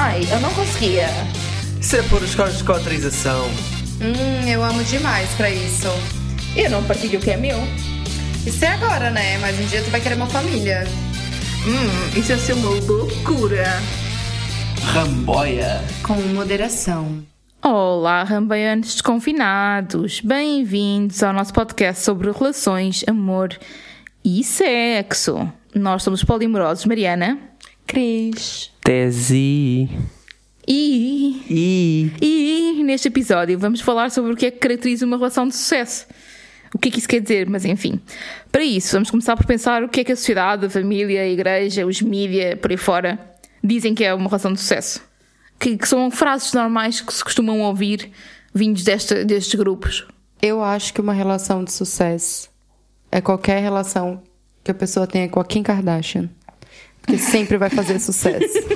Ai, eu não conseguia. Isso é por cotrização. Hum, eu amo demais pra isso. Eu não partilho o que é meu. Isso é agora, né? Mas um dia tu vai querer uma família. Hum, isso ia ser uma loucura. Ramboia. Com moderação. Olá, rambaianos desconfinados. Bem-vindos ao nosso podcast sobre relações, amor e sexo. Nós somos polimorosos, Mariana. Cris. Tesi. E, E. e neste episódio vamos falar sobre o que é que caracteriza uma relação de sucesso. O que é que isso quer dizer, mas enfim. Para isso, vamos começar por pensar o que é que a sociedade, a família, a igreja, os mídia, por aí fora, dizem que é uma relação de sucesso. Que, que são frases normais que se costumam ouvir vindos desta, destes grupos. Eu acho que uma relação de sucesso é qualquer relação que a pessoa tenha com a Kim Kardashian. Porque sempre vai fazer sucesso.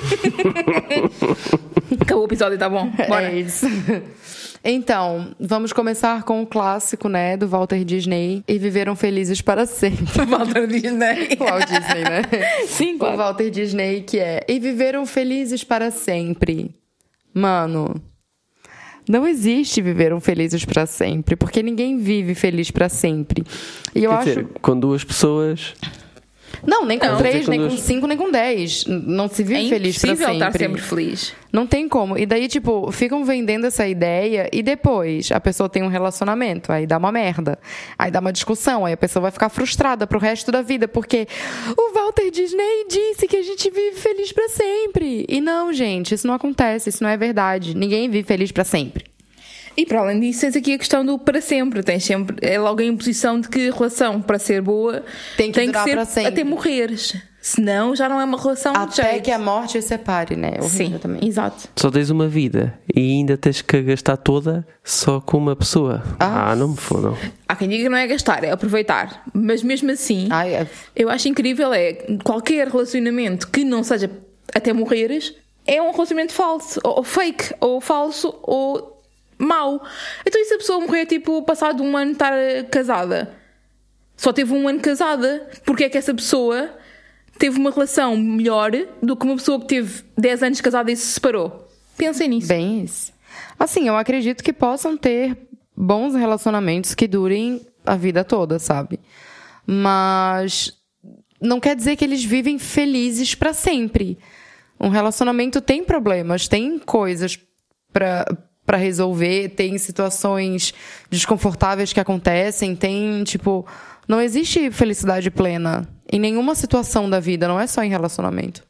Acabou o episódio, tá bom? Bora. É isso. Então, vamos começar com o clássico, né, do Walter Disney. E viveram felizes para sempre. Walter Disney. O Walt Disney, né? Sim, O claro. Walter Disney, que é. E viveram felizes para sempre. Mano. Não existe viveram felizes para sempre, porque ninguém vive feliz para sempre. E eu Quer acho. dizer, com duas pessoas. Não, nem com Não. três, nem com cinco, nem com dez. Não se vive É feliz para impossível sempre. estar sempre feliz. Não tem como. E daí, tipo, ficam vendendo essa ideia e depois a pessoa tem um relacionamento, aí dá uma merda. Aí dá uma discussão, aí a pessoa vai ficar frustrada pro resto da vida, porque o Walter Disney disse que a gente vive feliz pra sempre. E não, gente, isso não acontece, isso não é verdade. Ninguém vive feliz pra sempre. E para além disso, tens aqui a questão do para sempre. Tens sempre, é logo a imposição de que a relação, para ser boa, Tem que durar ser para sempre. até morreres. Senão já não é uma relação de Até jeito. que a morte os separe, né? Horrível Sim, também. exato. Só tens uma vida e ainda tens que gastar toda só com uma pessoa. Ah. Ah, não me fodam. Há quem diga que não é gastar, é aproveitar. Mas mesmo assim, Ai, é- eu acho incrível é qualquer relacionamento que não seja até morreres é um relacionamento falso, ou fake, ou falso, ou mau. Então e se a pessoa morrer tipo passado um ano estar eh, casada? Só teve um ano casada, porque é que essa pessoa teve uma relação melhor do que uma pessoa que teve 10 anos casada e se separou? Pensem nisso. Bem isso. Assim, eu acredito que possam ter bons relacionamentos que durem a vida toda, sabe? Mas não quer dizer que eles vivem felizes pra sempre. Um relacionamento tem problemas, tem coisas pra para resolver, tem situações desconfortáveis que acontecem, tem, tipo, não existe felicidade plena em nenhuma situação da vida, não é só em relacionamento.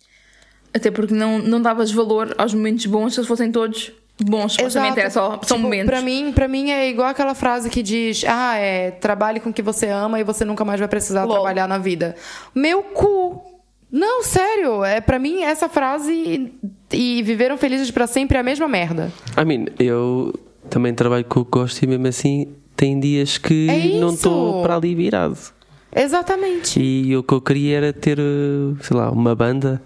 Até porque não, não davas valor aos momentos bons se eles fossem todos bons. Supostamente era só, são Tipo, momentos. Pra mim, pra mim é igual aquela frase que diz: Ah, é, trabalhe com o que você ama e você nunca mais vai precisar Lol. trabalhar na vida. Meu cu! Não, sério, é para mim essa frase e, e viveram felizes pra sempre é a mesma merda. I mean, eu também trabalho com o que gosto e mesmo assim tem dias que É não estou para ali virado. Exatamente. E o que eu queria era ter, eh, sei lá, uma banda.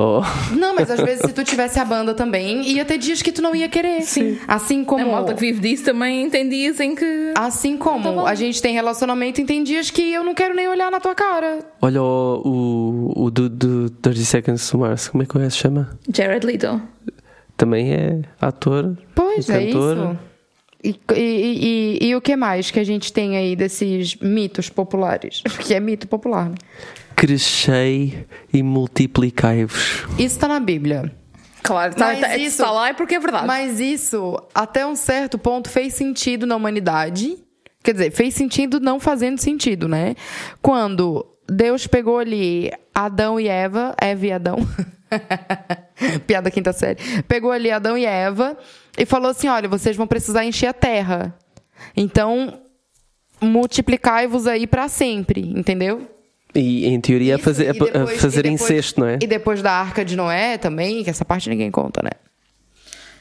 Ou. Não, mas às vezes se tu tivesse a banda também, ia ter dias que tu não ia querer. Sim. Assim A como malta que vive disso também tem dias em que. Assim como a gente tem relacionamento e tem dias que eu não quero nem olhar na tua cara. Olha o, o, o do, do 30 Seconds to Mars, como é que o se chama? Jared Leto. Também é ator, Pois e é cantor. isso. E, e, e, e o que mais que a gente tem aí desses mitos populares? Porque é mito popular. Crescei e multiplicai-vos. Isso tá na Bíblia. Claro, tá, Mas tá, isso- está lá é porque é verdade. Mas isso, até um certo ponto, fez sentido na humanidade. Quer dizer, fez sentido não fazendo sentido, né? Quando Deus pegou ali Adão e Eva, Eva e Adão. Piada quinta série. Pegou ali Adão e Eva e falou assim: olha, vocês vão precisar encher a terra. Então, multiplicai-vos aí pra sempre, entendeu? E em teoria a Isso, fazer, e depois- fazer e depois- incesto, não é? E depois da Arca de Noé também, que essa parte ninguém conta, né?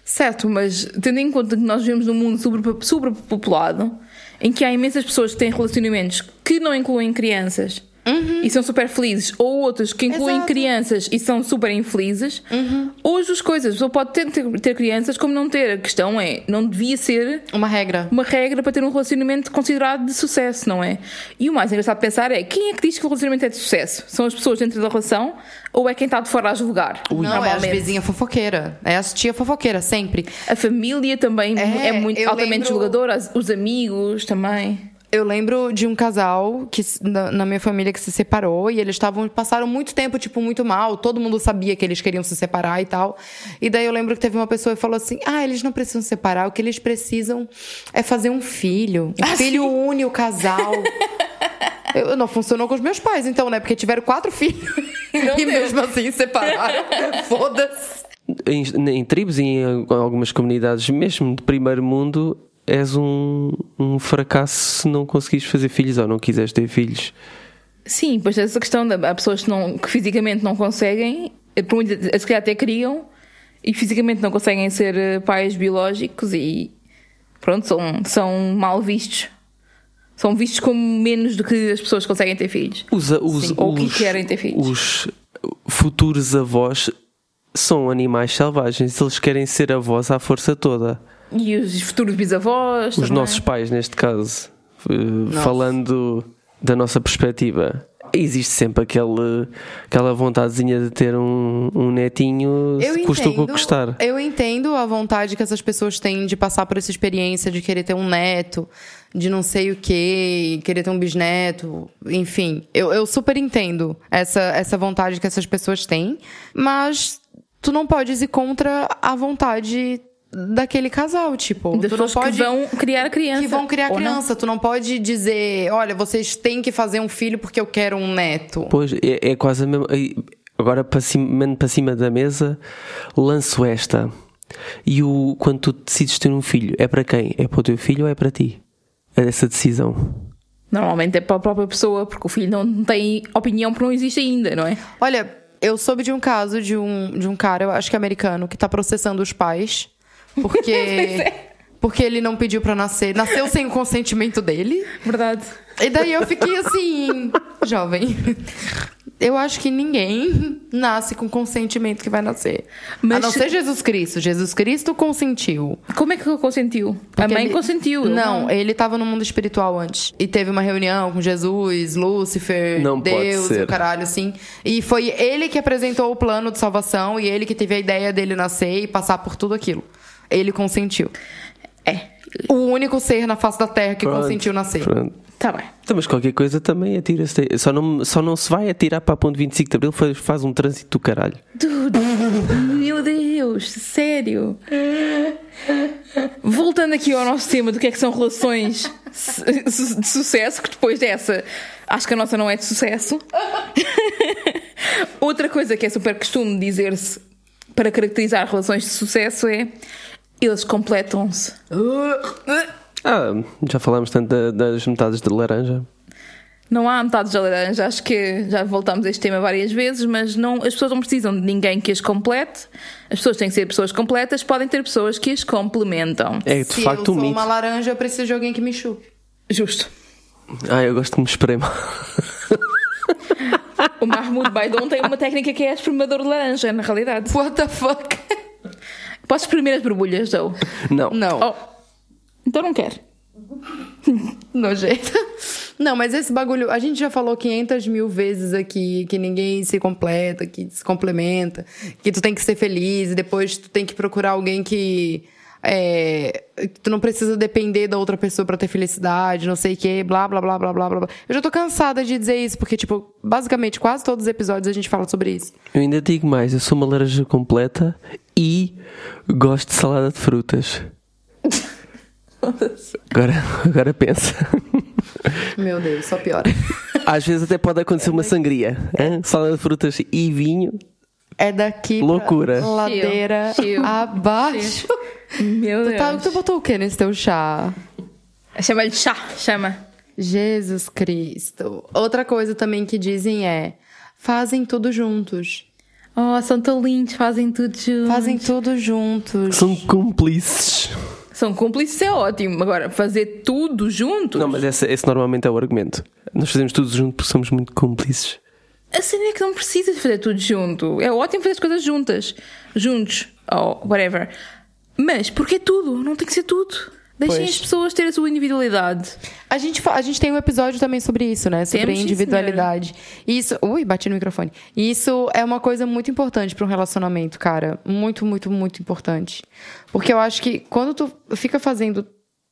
Certo, mas tendo em conta que nós vivemos num mundo super- superpopulado, em que há imensas pessoas que têm relacionamentos que não incluem crianças, e são super felizes, ou outros que incluem Exato. crianças e são super infelizes, ou as duas coisas. A pessoa pode ter, ter, ter crianças como não ter. A questão é, não devia ser Uma regra. uma regra para ter um relacionamento considerado de sucesso, não é? E o mais engraçado de pensar é quem é que diz que o relacionamento é de sucesso? São as pessoas dentro da relação ou é quem está de fora a julgar? Não, é Normalmente. vizinhas fofoqueira. É as tia fofoqueira, sempre. A família também É, é, muito altamente lembro- julgadora, os amigos também. Eu lembro de um casal que na, na minha família que se separou e eles estavam passaram muito tempo tipo muito mal, todo mundo sabia que eles queriam se separar e tal. E daí eu lembro que teve uma pessoa que falou assim: "Ah, eles não precisam se separar, o que eles precisam é fazer um filho. Um filho une o casal." Eu, não funcionou com os meus pais, então, né? Porque tiveram quatro filhos. Não e deu. mesmo assim separaram. Foda-se. Em, em tribos e em algumas comunidades, mesmo de primeiro mundo, és um, um fracasso se não conseguires fazer filhos ou não quiseres ter filhos. Sim, pois essa questão de há pessoas que, não, que fisicamente não conseguem, eh, por se calhar até criam, e fisicamente não conseguem ser eh, pais biológicos e pronto, são, são mal vistos. São vistos como menos do que as pessoas que conseguem ter filhos. Os, os, Sim, ou que os- querem ter filhos. Os futuros avós são animais selvagens, eles querem ser avós à força toda. E os futuros bisavós. Os também. nossos pais, neste caso, eh, falando da nossa perspectiva, existe sempre aquele, aquela vontadezinha de ter um, um netinho, Eu custa o que custar. eu entendo a vontade que essas pessoas têm de passar por essa experiência de querer ter um neto, de não sei o quê, querer ter um bisneto, enfim. Eu, eu super entendo essa, essa vontade que essas pessoas têm, mas tu não podes ir contra a vontade daquele casal, tipo. Das tu não pessoas pode que vão criar criança. que vão criar ou não. criança. Tu não pode dizer, olha, vocês têm que fazer um filho porque eu quero um neto. Pois, é, é quase a mesma. aí, Agora, para cima, mando para cima da mesa, lanço esta. E o, quando tu decides ter um filho, é para quem? É para o teu filho ou é para ti? É essa decisão. Normalmente é para a própria pessoa, porque o filho não tem opinião porque não existe ainda, não é? Olha, eu soube de um caso de um, de um cara, eu acho que é americano, que tá processando os pais porque é. porque ele não pediu pra nascer, nasceu sem o consentimento dele. Verdade. E daí eu fiquei assim, jovem. Eu acho que ninguém nasce com consentimento que vai nascer. Mas A não se- ser Jesus Cristo. Jesus Cristo consentiu. Como é que ele consentiu? a Porque mãe ele- consentiu. ele Não, ele tava no mundo espiritual antes. E teve uma reunião com Jesus, Lúcifer, Não pode Deus ser. o caralho, assim. E foi ele que apresentou o plano de salvação e ele que teve a ideia dele nascer e passar por tudo aquilo. Ele consentiu. É. O único ser na face da terra que Pronto, consentiu nascer. pronto. Tá bem. Então, mas qualquer coisa também atira-se. Só não, só não se vai atirar para a ponte 25 de Abril, faz, faz um trânsito do caralho. Dude, meu Deus, sério. Voltando aqui ao nosso tema do que é que são relações de sucesso, que depois dessa acho que a nossa não é de sucesso. Outra coisa que é super costume dizer-se para caracterizar relações de sucesso é eles completam-se. Ah, já falámos tanto da- das metades de laranja. Não há metades de laranja, acho que já voltámos a este tema várias vezes, mas não, as pessoas não precisam de ninguém que as complete. As pessoas têm que ser pessoas completas, podem ter pessoas que as complementam. É de Se facto eu um sou mito. uma laranja, eu preciso de alguém que me chupe. Justo. Ah, eu gosto que me esprema. O Mahmoud Baidon tem uma técnica que é espremador de laranja, na realidade. What the fuck? Posso exprimir as borbulhas, Joe? Não. Não. Oh. Então não quero. Nojento. Não, mas esse bagulho, a gente já falou 500 mil vezes aqui que ninguém se completa, que se complementa, que tu tem que ser feliz e depois tu tem que procurar alguém que. É, que tu não precisa depender da outra pessoa pra ter felicidade, não sei o que, blá, blá, blá, blá, blá, blá. Eu já tô cansada de dizer isso, porque, tipo, basicamente, quase todos os episódios a gente fala sobre isso. Eu ainda digo mais, eu sou uma laranja completa e gosto de salada de frutas. Agora, agora pensa. Meu Deus, só piora. Às vezes até pode acontecer uma sangria. hã? Salada de frutas e vinho. É daqui Loucura. pra ladeira Chill. abaixo. Meu Tu, tá, Deus. tu botou o que nesse teu chá? Chama-lhe chá, chama. Jesus Cristo. Outra coisa também que dizem é: fazem tudo juntos. Oh, são tão lindos, fazem tudo juntos. Fazem tudo juntos. São cúmplices. São cúmplices é ótimo. Agora, fazer tudo juntos. Não, mas esse, esse normalmente é o argumento. Nós fazemos tudo junto porque somos muito cúmplices. A cena é que não precisa fazer tudo junto. É ótimo fazer as coisas juntas. Juntos. Ou whatever. Mas, porque tudo? Não tem que ser tudo. Deixem Pois. as pessoas ter a sua individualidade. A gente, a gente tem um episódio também sobre isso, né? Sobre Temos, individualidade. Isso. Ui, bati no microfone. Isso é uma coisa muito importante para um relacionamento, cara. Muito, muito, muito importante. Porque eu acho que quando tu fica fazendo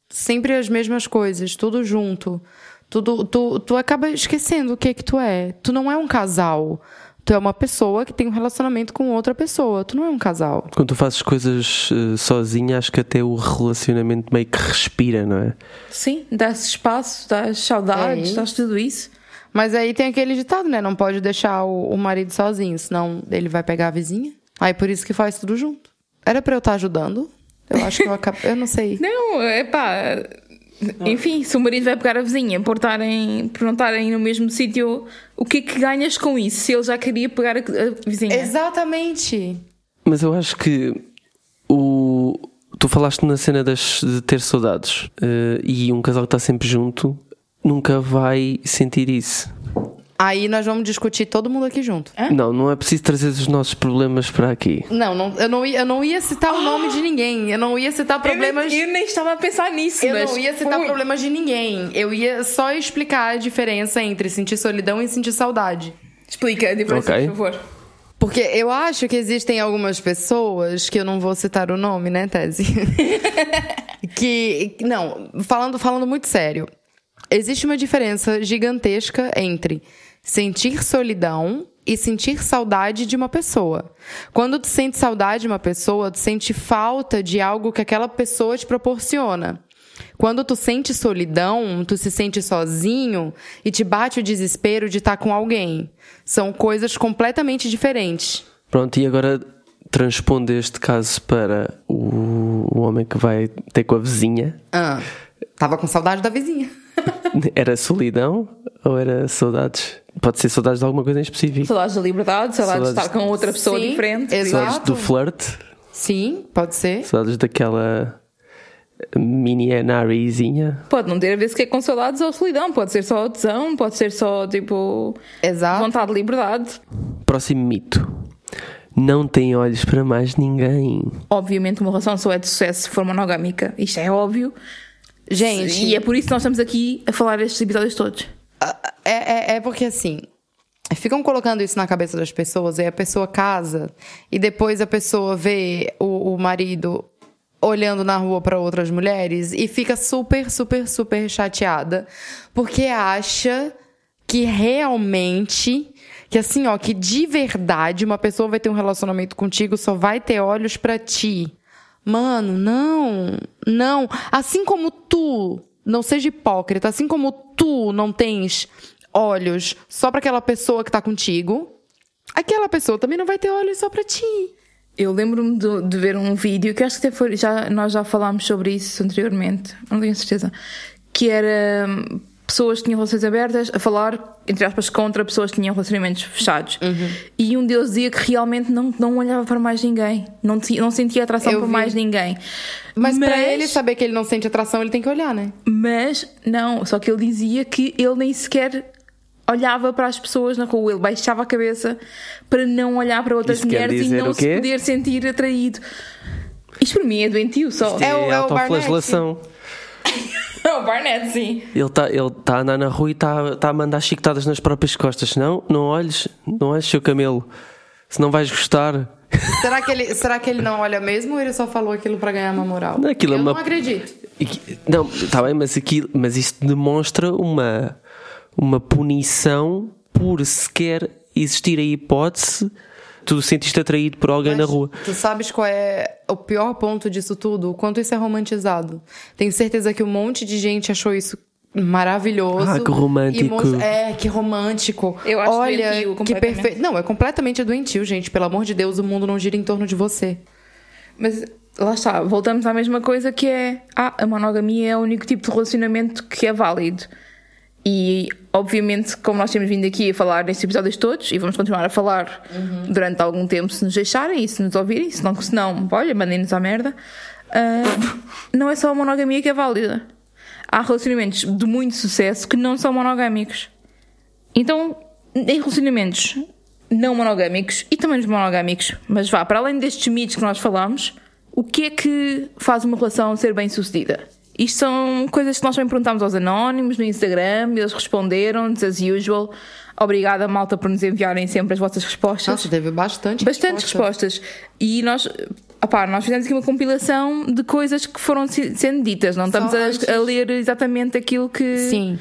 sempre as mesmas coisas, tudo junto, tudo, tu, tu acaba esquecendo o que é que tu é. Tu não é um casal. Tu é uma pessoa que tem um relacionamento com outra pessoa. Tu não é um casal. Quando tu fazes coisas eh, sozinha, acho que até o relacionamento meio que respira, não é? Sim, dás espaço, dás saudades, É dás tudo isso. Mas aí tem aquele ditado, né? Não pode deixar o, o marido sozinho, senão ele vai pegar a vizinha. Aí por isso que faz tudo junto. Era pra eu estar ajudando? Eu acho que eu acabei. Eu não sei. Não, é pá. Enfim, se o marido vai pegar a vizinha por, estarem, por não estarem no mesmo sítio, o que é que ganhas com isso? Se ele já queria pegar a, a vizinha? Exatamente. Mas eu acho que o. Tu falaste na cena das, de ter saudades eh, e um casal que está sempre junto nunca vai sentir isso. Aí nós vamos discutir todo mundo aqui junto. Não, não é preciso trazer os nossos problemas para aqui. Não, não eu, não ia, eu não ia citar o nome de ninguém. Eu não ia citar problemas. Eu nem, eu nem estava a pensar nisso, Eu mas não ia citar problemas de ninguém. Eu ia só explicar a diferença entre sentir solidão e sentir saudade. Explica a diferença, Ok. por favor. Porque eu acho que existem algumas pessoas, que eu não vou citar o nome, né, Tese? que. Não, falando, falando muito sério. Existe uma diferença gigantesca entre sentir solidão e sentir saudade de uma pessoa. Quando tu sente saudade de uma pessoa, tu sente falta de algo que aquela pessoa te proporciona. Quando tu sente solidão, tu se sente sozinho e te bate o desespero de estar com alguém. São coisas completamente diferentes. Pronto, e agora transpondo este caso para o, o homem que vai ter com a vizinha. Ah, tava com saudade da vizinha. Era solidão ou era saudades? Pode ser saudades de alguma coisa em específico. Saudades da liberdade, saudades de Saudades estar com outra pessoa Sim, diferente. exato. Saudades do flirt, Sim, pode ser. saudades daquela mini Anarizinha. Pode não ter a ver sequer com saudades ou solidão, pode ser só tesão, pode ser só tipo Exato. vontade de liberdade. Próximo mito. Não tem olhos para mais ninguém. Obviamente, uma relação só é de sucesso se for monogâmica. Isto é óbvio. Gente, E é por isso que nós estamos aqui a falar estes episódios todos. É, é, é porque assim. Ficam colocando isso na cabeça das pessoas, e a pessoa casa, e depois a pessoa vê o, o marido olhando na rua para outras mulheres e fica super, super, super chateada, porque acha que realmente, que assim, ó, que de verdade uma pessoa vai ter um relacionamento contigo, só vai ter olhos para ti. Mano, não, não. Assim como tu, não seja hipócrita, assim como tu não tens olhos só para aquela pessoa que tá contigo, aquela pessoa também não vai ter olhos só para ti. Eu lembro-me de, de ver um vídeo que acho que até foi, já, nós já falámos sobre isso anteriormente, não tenho certeza. Que era pessoas que tinham relações abertas a falar, entre aspas, contra pessoas que tinham relacionamentos fechados. Uhum. E um deles dizia que realmente não, não olhava para mais ninguém, não, não sentia atração Eu por vi. mais ninguém. Mas, pra ele saber que ele não sente atração, ele tem que olhar, né? Mas não, só que ele dizia que ele nem sequer olhava para as pessoas na rua, ele baixava a cabeça para não olhar para outras Isso mulheres e não se poder sentir atraído. Isto para mim é doentio só. É o- é o autoflagelação. É o Barnett, sim. Ele está ele tá a andar na rua e está tá a mandar chicotadas nas próprias costas. Não, não olhes, não olhes seu camelo. Se não vais gostar. será, que ele, será que ele não olha mesmo ou ele só falou aquilo pra ganhar uma moral? Não, aquilo é Eu uma- não acredito. Não, está bem, mas, aquilo, mas isto demonstra uma, uma punição por sequer existir a hipótese tu sentiste atraído por alguém na Mas rua. Tu sabes qual é o pior ponto disso tudo? O quanto isso é romantizado. Tenho certeza que um monte de gente achou isso maravilhoso. Ah, que romântico. E É, que romântico. Eu acho Olha, doentio, que completamente. perfeito. Não, é completamente doentio, gente. Pelo amor de Deus, o mundo não gira em torno de você. Mas lá está, voltamos à mesma coisa que é ah, a monogamia é o único tipo de relacionamento que é válido. E obviamente, como nós temos vindo aqui a falar nestes episódios todos, e vamos continuar a falar durante algum tempo se nos deixarem e se nos ouvirem, se não, se não olha, mandem-nos à merda. ah, não é só a monogamia que é válida. Há relacionamentos de muito sucesso que não são monogâmicos. Então, em relacionamentos não monogâmicos e também nos monogâmicos, mas vá, para além destes mitos que nós falamos, o que é que faz uma relação ser bem sucedida? Isto são coisas que nós também perguntámos aos anónimos no Instagram eles responderam-nos, as usual. Obrigada, malta, por nos enviarem sempre as vossas respostas. Nossa, teve bastante Bastantes resposta. respostas. E nós, opá, nós fizemos aqui uma compilação de coisas que foram se- sendo ditas. Não estamos a, antes- a ler exatamente aquilo que. Sim.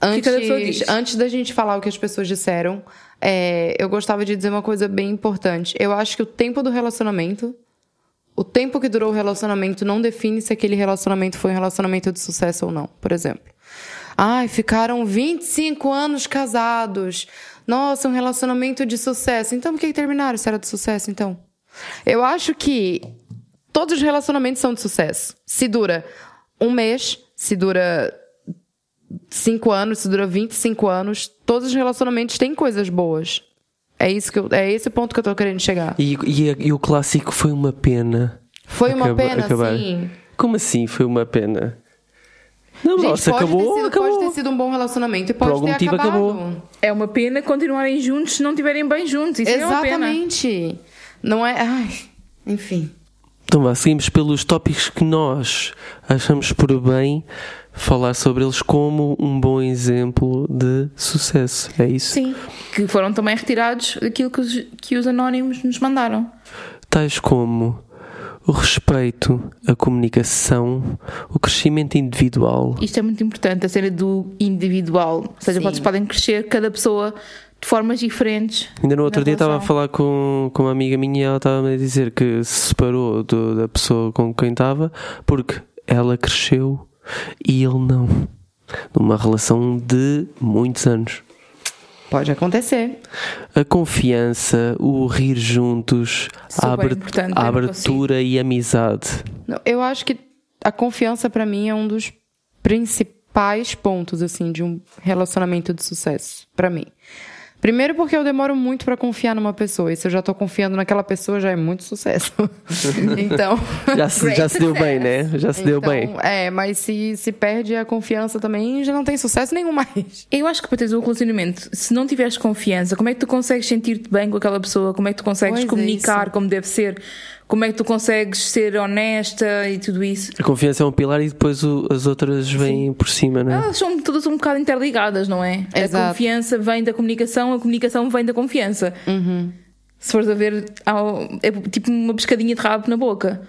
que cada pessoa diz. Antes, antes da gente falar o que as pessoas disseram, é, eu gostava de dizer uma coisa bem importante. Eu acho que o tempo do relacionamento, o tempo que durou o relacionamento, não define se aquele relacionamento foi um relacionamento de sucesso ou não, por exemplo. Ai, ficaram 25 anos casados. Nossa, um relacionamento de sucesso. Então por que terminaram se era de sucesso, então? Eu acho que todos os relacionamentos são de sucesso. Se dura um mês, se dura 5 anos, se dura 25 anos, todos os relacionamentos têm coisas boas. É isso que eu, é esse o ponto que eu tô querendo chegar. E, e- e o clássico foi uma pena. Foi uma pena, acabar. sim. Como assim foi uma pena? Não, Gente, nossa, pode, acabou, ter sido, acabou. pode ter sido um bom relacionamento e pode algum ter motivo acabado. acabou. É uma pena continuarem juntos se não estiverem bem juntos. Isso é uma pena. Exatamente. Não é. Ai, enfim. Então vá, seguimos pelos tópicos que nós achamos por bem falar sobre eles como um bom exemplo de sucesso. É isso? Sim. Que foram também retirados daquilo que os, que os anónimos nos mandaram. Tais como o respeito, a comunicação, o crescimento individual. Isto é muito importante, a cena do individual. Ou seja, Sim. vocês podem crescer cada pessoa de formas diferentes. Ainda no outro dia estava a falar com, com uma amiga minha e ela estava a dizer que se separou do- da pessoa com quem estava porque ela cresceu e ele não. Numa relação de muitos anos. Pode acontecer. A confiança, o rir juntos, a, Super a eu não abertura e amizade. Eu acho que a confiança pra mim é um dos principais pontos assim de um relacionamento de sucesso pra mim. Primeiro porque eu demoro muito pra confiar numa pessoa e se eu já tô confiando naquela pessoa já é muito sucesso. então, Já se, já se deu bem, né? Já se deu então, bem. é, mas se se perde a confiança também já não tem sucesso nenhum mais. Eu acho que para teres um relacionamento, se não tiveres confiança, como é que tu consegues sentir-te bem com aquela pessoa? Como é que tu consegues Pois é comunicar isso. como deve ser? Como é que tu consegues ser honesta e tudo isso? A confiança é um pilar e depois o- as outras vêm por cima, né? Elas são todas um bocado interligadas, não é? A Exato. confiança vem da comunicação, a comunicação vem da confiança. Se fores a ver, é tipo uma pescadinha de rabo na boca.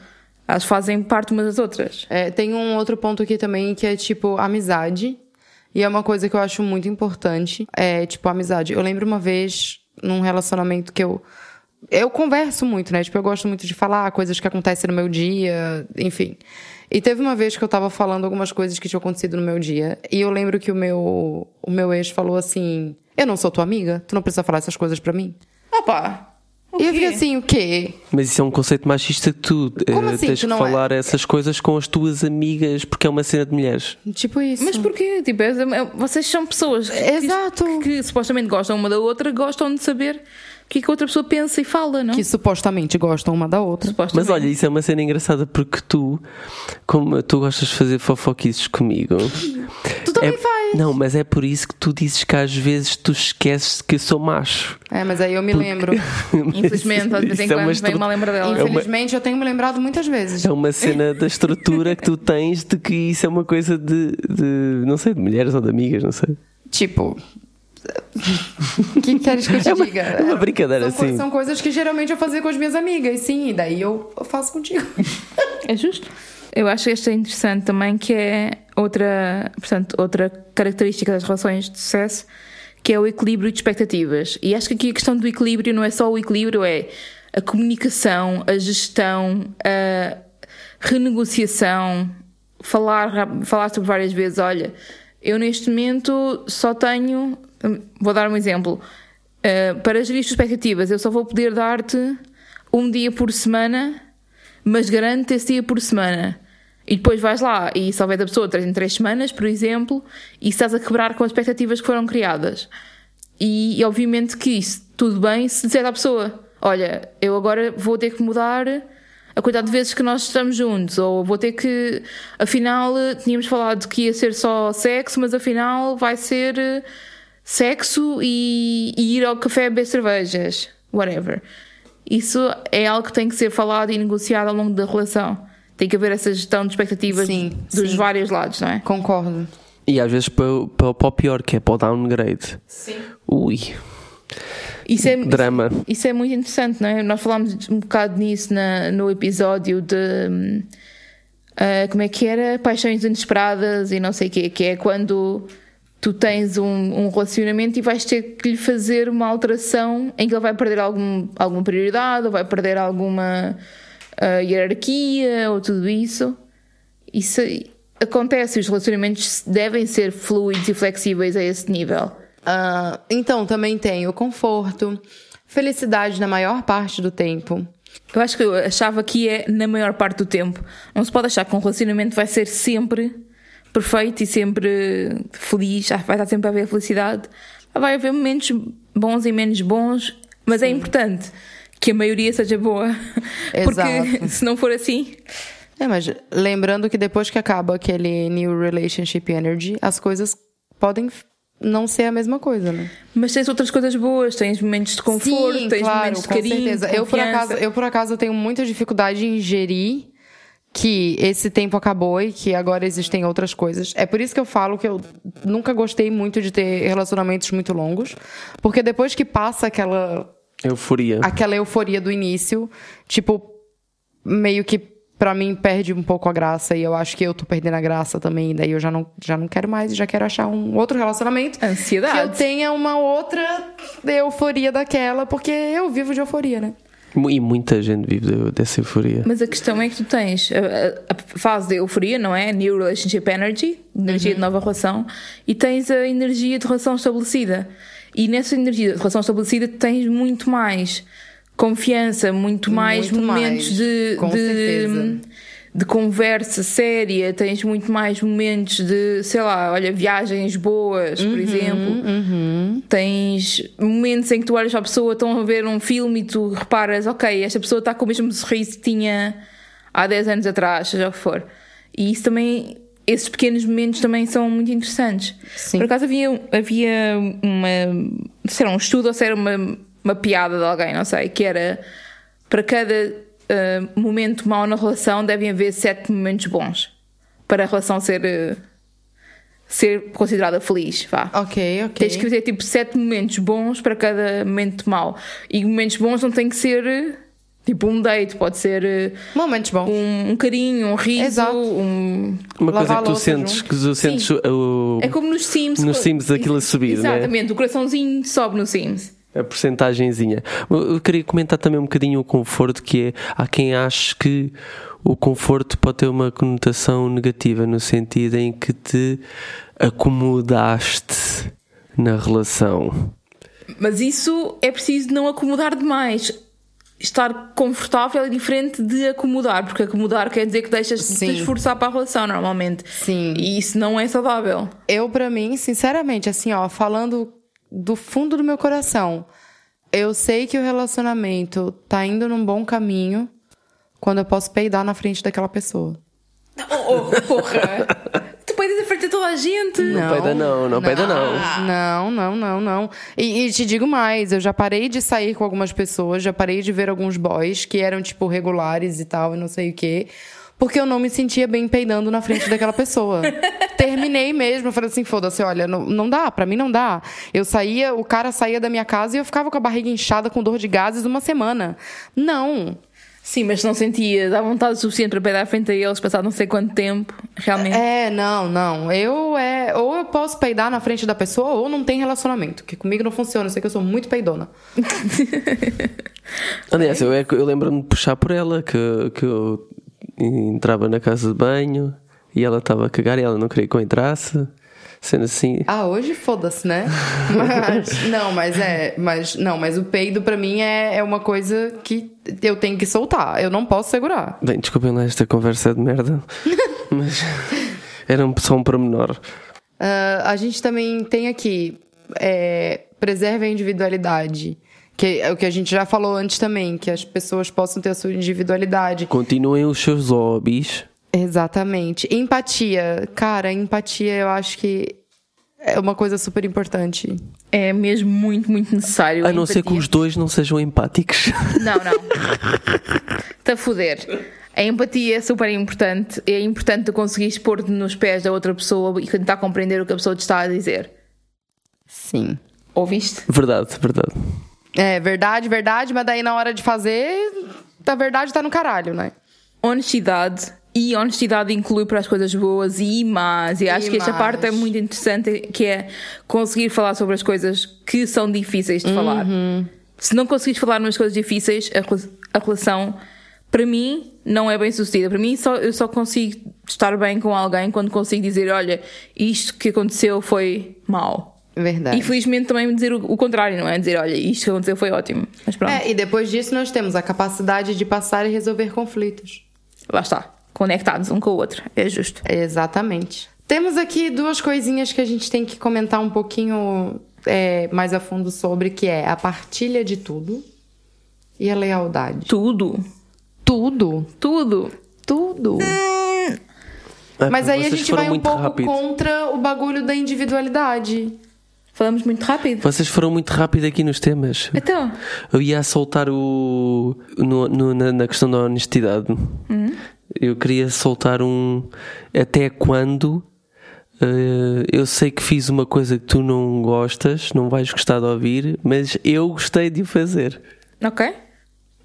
Elas fazem parte umas das outras. É, tem um outro ponto aqui também que é tipo amizade. E é uma coisa que eu acho muito importante. É tipo amizade. Eu lembro uma vez num relacionamento que eu. Eu converso muito, né? Tipo, eu gosto muito de falar coisas que acontecem no meu dia, enfim. E teve uma vez que eu tava falando algumas coisas que tinham acontecido no meu dia. E eu lembro que o meu, o meu ex falou assim: Eu não sou tua amiga, tu não precisa falar essas coisas pra mim. Opa! o E eu fiquei assim: o quê? Mas isso é um conceito machista que tu Como eh, assim tens que que é? falar essas coisas com as tuas amigas porque é uma cena de mulheres. Tipo isso. Mas porquê? Tipo, é- é- vocês são pessoas que, Exato. que, que supostamente gostam uma da outra, gostam de saber o que é que a outra pessoa pensa e fala, não? Que supostamente gostam uma da outra. Mas olha, isso é uma cena engraçada porque tu, como tu gostas de fazer fofoquices comigo. Tu também é- faz. Não, mas é por isso que tu dizes que às vezes tu esqueces que eu sou macho. É, mas aí eu me lembro. Infelizmente, às vezes em é uma quando vem estru- uma lembra dela. Infelizmente, eu tenho me lembrado muitas vezes. É uma cena da estrutura que tu tens de que isso é uma coisa de, de não sei, de mulheres ou de amigas, não sei. Tipo. O que queres que eu te É uma- diga? é uma brincadeira, são, assim. São coisas que geralmente eu fazia com as minhas amigas, sim, e daí eu faço contigo. É justo. Eu acho este é interessante também, que é outra, portanto, outra característica das relações de sucesso, que é o equilíbrio de expectativas. E acho que aqui a questão do equilíbrio não é só o equilíbrio, é a comunicação, a gestão, a renegociação, falar, falar sobre várias vezes, olha, eu neste momento só tenho, vou dar um exemplo, Uh, para gerir expectativas, eu só vou poder dar-te um dia por semana, mas garanto esse dia por semana. E depois vais lá e se houver da pessoa três em três semanas, por exemplo, e estás a quebrar com as expectativas que foram criadas. E, e obviamente que isso, tudo bem se disser à pessoa: Olha, eu agora vou ter que mudar a quantidade de vezes que nós estamos juntos, ou vou ter que, afinal, tínhamos falado que ia ser só sexo, mas afinal vai ser sexo e, e ir ao café beber cervejas, whatever. Isso é algo que tem que ser falado e negociado ao longo da relação. Tem que haver essa gestão de expectativas Sim, dos sim. vários lados, não é? Concordo. E às vezes para, para, para o pior, que é para o downgrade. Sim. Ui, Isso é, drama. Isso é muito interessante, não é? Nós falámos um bocado nisso na, no episódio de. ah, como é que era? Paixões inesperadas e não sei o quê, que é quando tu tens um, um relacionamento e vais ter que lhe fazer uma alteração em que ele vai perder algum, alguma prioridade ou vai perder alguma ah, hierarquia ou tudo isso. Isso acontece, os relacionamentos devem ser fluidos e flexíveis a esse nível. Ah, então, também tem o conforto, felicidade na maior parte do tempo. Eu acho que eu achava que é na maior parte do tempo. Não se pode achar que um relacionamento vai ser sempre perfeito e sempre feliz, ah, vai estar sempre a haver felicidade. Vai haver momentos bons e menos bons, mas é importante que a maioria seja boa. Porque Exato. se não for assim, É, mas lembrando que depois que acaba aquele New Relationship Energy, as coisas podem não ser a mesma coisa, né? mas tens outras coisas boas, tens momentos de conforto, Sim, tens claro, momentos de com carinho, certeza. Eu por, acaso, eu, por acaso, tenho muita dificuldade em gerir que esse tempo acabou e que agora existem outras coisas. É por isso que eu falo que eu nunca gostei muito de ter relacionamentos muito longos, porque depois que passa aquela Euforia. aquela euforia do início, tipo, meio que pra mim perde um pouco a graça e eu acho que eu tô perdendo a graça também, daí eu já não, já não quero mais, já quero achar um outro relacionamento Ansiedade. que eu tenha uma outra euforia daquela, porque eu vivo de euforia, né? E muita gente vive de- dessa euforia. Mas a questão é que tu tens a, a- fase de euforia, não é? New Relationship Energy, energia Uhum. de nova relação, e tens a energia de relação estabelecida. E nessa energia de relação estabelecida tens muito mais confiança, muito mais Muito momentos mais, de, com de, conversa séria, tens muito mais momentos de, sei lá, olha, viagens boas, Uhum, por exemplo. Tens momentos em que tu olhas para a pessoa, estão a ver um filme e tu reparas, ok, esta pessoa está com o mesmo sorriso que tinha há 10 anos atrás, seja o que for. E isso também, esses pequenos momentos também são muito interessantes. Sim. Por acaso havia, havia uma, se era um estudo ou se era uma, uma piada de alguém, não sei, que era para cada ah, momento mau na relação devem haver sete momentos bons para a relação ser, ah, ser considerada feliz, vá. Ok, ok. Tens que fazer tipo sete momentos bons para cada momento mau. E momentos bons não tem que ser tipo um date, pode ser eh, Momentos bons. um, um carinho, um riso, Exato. um. Uma coisa Lavar é que tu sentes, junto. que tu sentes o, É como nos Sims. Nos Sims aquilo a subir, né? Exatamente, o coraçãozinho sobe no Sims. A porcentagenzinha. Eu queria comentar também um bocadinho o conforto, que é há quem ache que o conforto pode ter uma conotação negativa, no sentido em que te acomodaste na relação. Mas isso é preciso não acomodar demais. Estar confortável é diferente de acomodar, porque acomodar quer dizer que deixas de te Sim. esforçar para a relação normalmente. Sim. E isso não é saudável. Eu, pra mim, sinceramente, assim, ó, falando do fundo do meu coração, eu sei que o relacionamento tá indo num bom caminho quando eu posso peidar na frente daquela pessoa. Oh, oh, porra! tu peidas a frente de toda a gente. Não peida não, não peida não. Não, não, não, não. E, e te digo mais, eu já parei de sair com algumas pessoas, já parei de ver alguns boys que eram, tipo, regulares e tal, e não sei o quê. Porque eu não me sentia bem peidando na frente daquela pessoa. Terminei mesmo, eu falei assim, foda-se, olha, não, não dá, pra mim não dá. Eu saía, o cara saía da minha casa e eu ficava com a barriga inchada, com dor de gases uma semana. Não. Sim, mas não sentia, dá vontade suficiente para peidar à frente a eles, passar não sei quanto tempo, realmente. É, não, não. Eu é. Ou eu posso peidar na frente da pessoa, ou não tem relacionamento. Que comigo não funciona. Eu sei que eu sou muito peidona. Aliás, eu, é eu lembro-me de puxar por ela, que, que eu entrava na casa de banho e ela estava a cagar e ela não queria que eu entrasse. Sendo assim, Ah, hoje foda-se, né? Mas, não, mas é. Mas, não, mas o peido pra mim é, é uma coisa que eu tenho que soltar. Eu não posso segurar. Bem, desculpem lá esta conversa de merda, mas era um- só um pormenor. Ah, a gente também tem aqui. É, preserve a individualidade. Que é o que a gente já falou antes também, que as pessoas possam ter a sua individualidade. Continuem os seus hobbies. Exatamente. Empatia. Cara, empatia eu acho que é uma coisa super importante. É mesmo muito, muito necessário. A não ser que os dois não sejam empáticos. Não, não. Está a foder. A empatia é super importante. É importante tu conseguires pôr-te nos pés da outra pessoa e tentar compreender o que a pessoa te está a dizer. Sim. Ouviste? Verdade, verdade. É, verdade, verdade, mas daí na hora de fazer, a verdade tá no caralho, né? Honestidade. E honestidade inclui para as coisas boas e más. E acho E que esta parte é muito interessante, que é conseguir falar sobre as coisas que são difíceis de falar. Se não conseguires falar nas coisas difíceis, a, a relação, para mim, não é bem sucedida. Para mim, só, eu só consigo estar bem com alguém quando consigo dizer: olha, isto que aconteceu foi mau. Verdade. E felizmente também dizer o, o contrário, não é? Dizer: olha, isto que aconteceu foi ótimo. Mas pronto, É, e depois disso nós temos a capacidade de passar e resolver conflitos. lá está. Conectados um com o outro. É justo. Exatamente. Temos aqui duas coisinhas que a gente tem que comentar um pouquinho é, mais a fundo sobre, que é a partilha de tudo e a lealdade. Tudo. Tudo, Tudo. tudo. Ah, Mas aí a gente vai um muito pouco rápido. contra o bagulho da individualidade. Falamos muito rápido. Vocês foram muito rápido aqui nos temas. Então, Eu ia soltar o. no- no- na, na questão da honestidade. Eu queria soltar um. Até quando. eh, eu sei que fiz uma coisa que tu não gostas, não vais gostar de ouvir, mas eu gostei de o fazer. ok.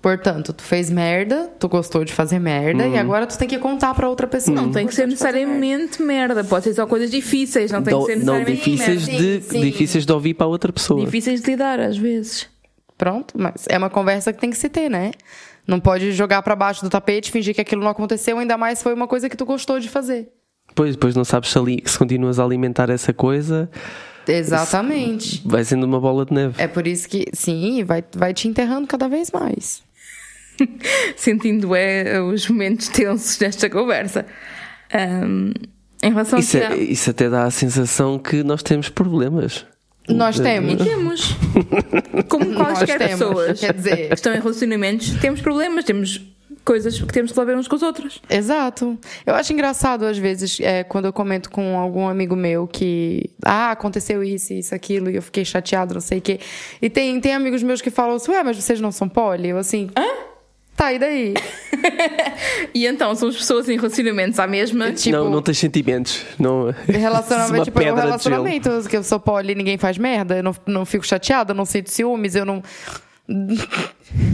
Portanto, tu fez merda, tu gostou de fazer merda Uhum. e agora tu tem que contar pra outra pessoa. Não tem que ser necessariamente merda. Pode ser só coisas difíceis. Não tem não, que ser não necessariamente difíceis, merda. de, Sim, sim. difíceis de ouvir para outra pessoa. Difíceis de lidar, às vezes. Pronto, mas é uma conversa que tem que se ter, né? Não pode jogar pra baixo do tapete, fingir que aquilo não aconteceu, ainda mais se foi uma coisa que tu gostou de fazer. Depois, depois não sabes se, ali, se continuas a alimentar essa coisa, Exatamente. vai sendo uma bola de neve. É por isso que, sim, vai, vai te enterrando cada vez mais. Sentindo é, os momentos tensos nesta conversa. Ahm, em relação Isso, a. é- isso até dá a sensação que nós temos problemas. Nós E temos. temos. Como quaisquer temos, pessoas quer dizer. que estão em relacionamentos, temos problemas, temos coisas que temos que resolver uns com os outros. Exato. Eu acho engraçado, às vezes, é, quando eu comento com algum amigo meu que. Ah, aconteceu isso, isso, aquilo, e eu fiquei chateado, não sei o quê. E tem, tem amigos meus que falam assim, ué, mas vocês não são poli? Eu assim. Hã? Tá, e daí? E então, somos pessoas em relacionamentos à mesma. Tipo, não, não tens sentimentos. Não, Relacionamento, uma tipo, é um pedra de gelo. relacionamento que eu sou poli e ninguém faz merda, eu não, não fico chateada, eu não sinto ciúmes, eu não.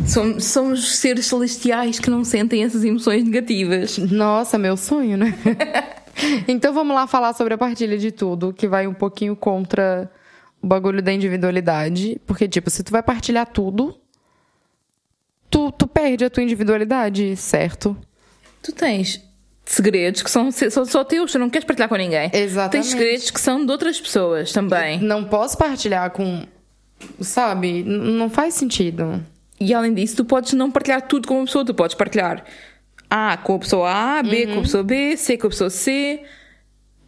Somos, somos seres celestiais que não sentem essas emoções negativas. Nossa, meu sonho, né? então vamos lá falar sobre a partilha de tudo, que vai um pouquinho contra o bagulho da individualidade. Porque, tipo, se tu vai partilhar tudo, tu, tu perde a tua individualidade, certo? Tu tens segredos que são, são só teus, tu não queres partilhar com ninguém. Exatamente. Tens segredos que são de outras pessoas também. Não posso partilhar com. Sabe? Não faz sentido. E além disso, tu podes não partilhar tudo com uma pessoa, tu podes partilhar A com a pessoa A, B com a pessoa B, C com a pessoa C.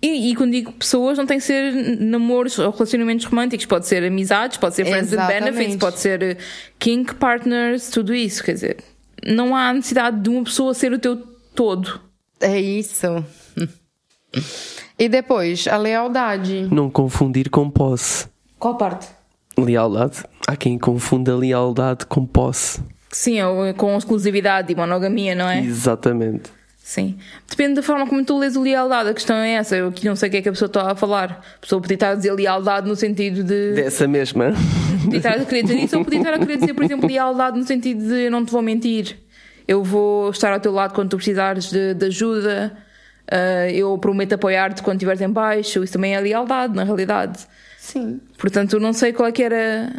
E, e quando digo pessoas, não tem que ser namoros ou relacionamentos românticos, pode ser amizades, pode ser friends and benefits, pode ser eh, kink partners, tudo isso. Quer dizer, não há necessidade de uma pessoa ser o teu todo. É isso. E depois, a lealdade. não confundir com posse. Qual parte? Lealdade. Há quem confunda lealdade com posse. Sim, ou com exclusividade e monogamia, não é? Exatamente. Sim. Depende da forma como tu lês o lealdade. A questão é essa. Eu aqui não sei o que é que a pessoa está a falar. A pessoa podia estar a dizer lealdade no sentido de. Dessa mesma. Podia estar a querer dizer isso, ou podia estar a querer dizer, por exemplo, lealdade no sentido de eu não te vou mentir. Eu vou estar ao teu lado quando tu precisares de, de ajuda. ah, eu prometo apoiar-te quando estiveres em baixo. Isso também é lealdade, na realidade. Sim. Portanto, não sei qual é que era.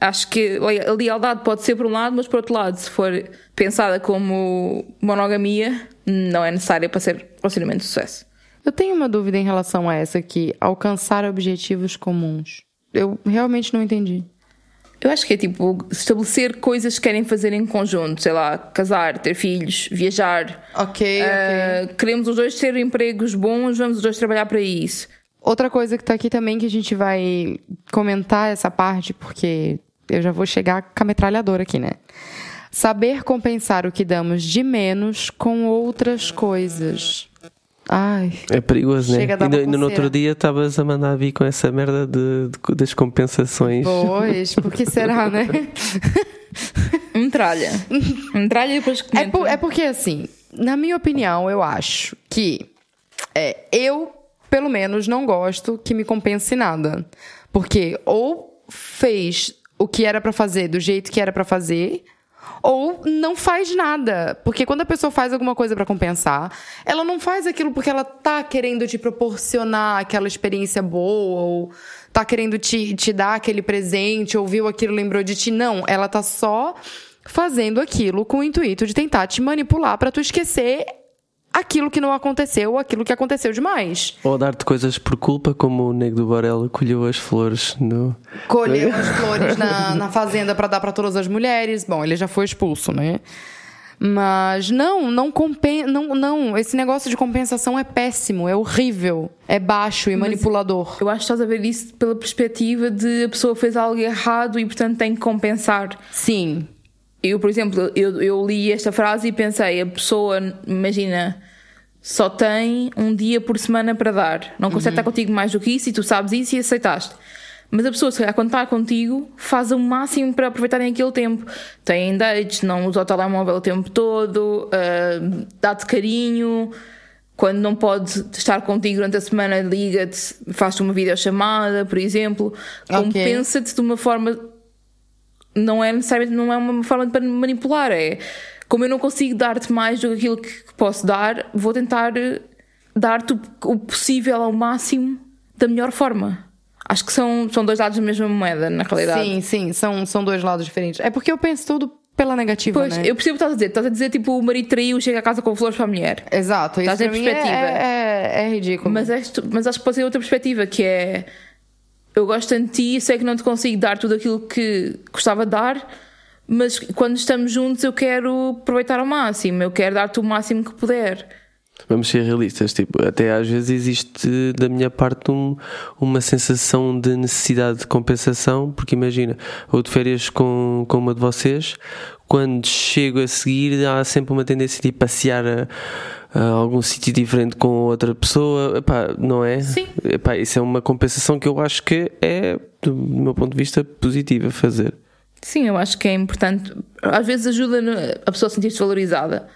Acho que a lealdade pode ser por um lado, mas por outro lado, se for pensada como monogamia, não é necessária para ser relacionamento de sucesso. Eu tenho uma dúvida em relação a essa aqui. Alcançar objetivos comuns. Eu realmente não entendi. Eu acho que é tipo estabelecer coisas que querem fazer em conjunto, sei lá, casar, ter filhos, viajar. Ok, Ah, queremos os dois ter empregos bons, vamos os dois trabalhar para isso. Outra coisa que tá aqui também que a gente vai comentar essa parte, porque eu já vou chegar com a metralhadora aqui, né? Saber compensar o que damos de menos com outras coisas. Ai. É perigoso, né? Chega a dar Ainda, uma ainda no coceira. outro dia estavas a mandar vir com essa merda de, de- das compensações. Pois, por que será, né? Metralha. Metralha e depois É, por- é porque, assim, na minha opinião, eu acho que é, eu, pelo menos, não gosto que me compense nada. Porque ou fez o que era pra fazer do jeito que era pra fazer, ou não faz nada. Porque quando a pessoa faz alguma coisa pra compensar, ela não faz aquilo porque ela tá querendo te proporcionar aquela experiência boa, ou tá querendo te, te dar aquele presente, ou viu aquilo, lembrou de ti. Não, ela tá só fazendo aquilo com o intuito de tentar te manipular pra tu esquecer aquilo que não aconteceu ou aquilo que aconteceu demais. Ou dar-te coisas por culpa, como o Nego do Borel colheu as flores no. Colheu as flores na, na fazenda pra dar pra todas as mulheres. Bom, ele já foi expulso, né? Mas não, não compen não, não, esse negócio de compensação é péssimo, é horrível, é baixo e manipulador. Eu acho que estás a ver isso pela perspectiva de a pessoa fez algo errado e, portanto, tem que compensar. Sim. Eu, por exemplo, eu, eu li esta frase e pensei, a pessoa, imagina, só tem um dia por semana para dar. Não consegue estar contigo mais do que isso e tu sabes isso e aceitaste. Mas a pessoa, se calhar, quando está contigo, faz o máximo para aproveitarem aquele tempo. Tem dates, não usa o telemóvel o tempo todo, ah, dá-te carinho. Quando não pode estar contigo durante a semana, liga-te, faz-te uma videochamada, por exemplo. Ok. Compensa-te de uma forma não é necessariamente não é uma forma de manipular, é como eu não consigo dar-te mais do que aquilo que posso dar, vou tentar eh, dar-te o- possível ao máximo da melhor forma. Acho que são, são dois lados da mesma moeda, na realidade. Sim, sim, são, são dois lados diferentes. É porque eu penso tudo pela negativa, Pois, né? eu percebo o que estás a dizer. Estás a dizer tipo o marido traiu, chega a casa com flores para a mulher. Exato, isso Estás pra mim é, perspectiva. é, é ridículo. Mas, é, mas acho que pode ser outra perspectiva, que é eu gosto tanto de ti, sei que não te consigo dar tudo aquilo que gostava de dar, mas quando estamos juntos eu quero aproveitar ao máximo, eu quero dar-te o máximo que puder. Vamos ser realistas, tipo, até às vezes existe da minha parte um- uma sensação de necessidade de compensação, porque imagina, vou de férias com, com uma de vocês, quando chego a seguir há sempre uma tendência de passear a, a algum sítio diferente com outra pessoa, Epá, não é? Sim. Epá, isso é uma compensação que eu acho que é, do meu ponto de vista, positiva a fazer. Sim, eu acho que é importante. Às vezes ajuda a pessoa a sentir-se valorizada,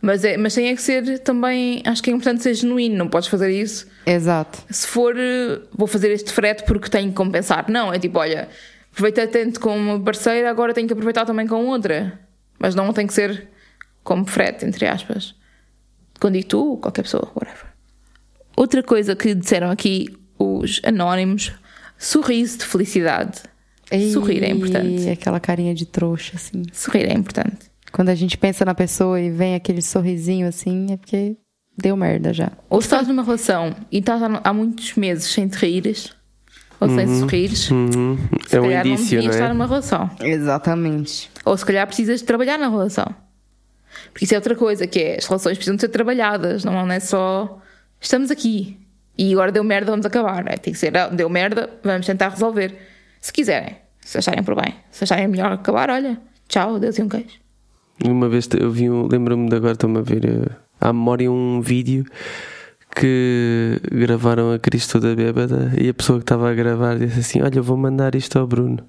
mas, é, mas tem é que ser também. Acho que é importante ser genuíno, não podes fazer isso. Exato. se for eh, vou fazer este frete porque tenho que compensar. Não, é tipo, olha, aproveitei tanto com uma parceira, agora tenho que aproveitar também com outra. Mas não tem que ser como frete, entre aspas. Quando digo tu, qualquer pessoa, whatever. Outra coisa que disseram aqui os anónimos: sorriso de felicidade. Sorrir é importante. E aquela carinha de trouxa, assim. Sorrir é importante. Quando a gente pensa na pessoa e vem aquele sorrisinho assim, é porque deu merda já. Ou se estás numa relação e estás há há muitos meses sem te rires, ou sem sorrires, Uhum. se É um calhar indício, não não devias estar é? numa relação. Exatamente. Ou se calhar precisas de trabalhar na relação. Porque isso é outra coisa, que é as relações precisam ser trabalhadas, não é só estamos aqui e agora deu merda, vamos acabar. É, tem que ser, deu merda, vamos tentar resolver. Se quiserem, se acharem por bem, se acharem melhor acabar, olha, tchau, Deus e um queijo. Uma vez eu vi um, lembro-me de agora, estou-me a ver eh, à memória um vídeo que gravaram a Cris toda bêbada e a pessoa que estava a gravar disse assim: Olha, eu vou mandar isto ao Bruno.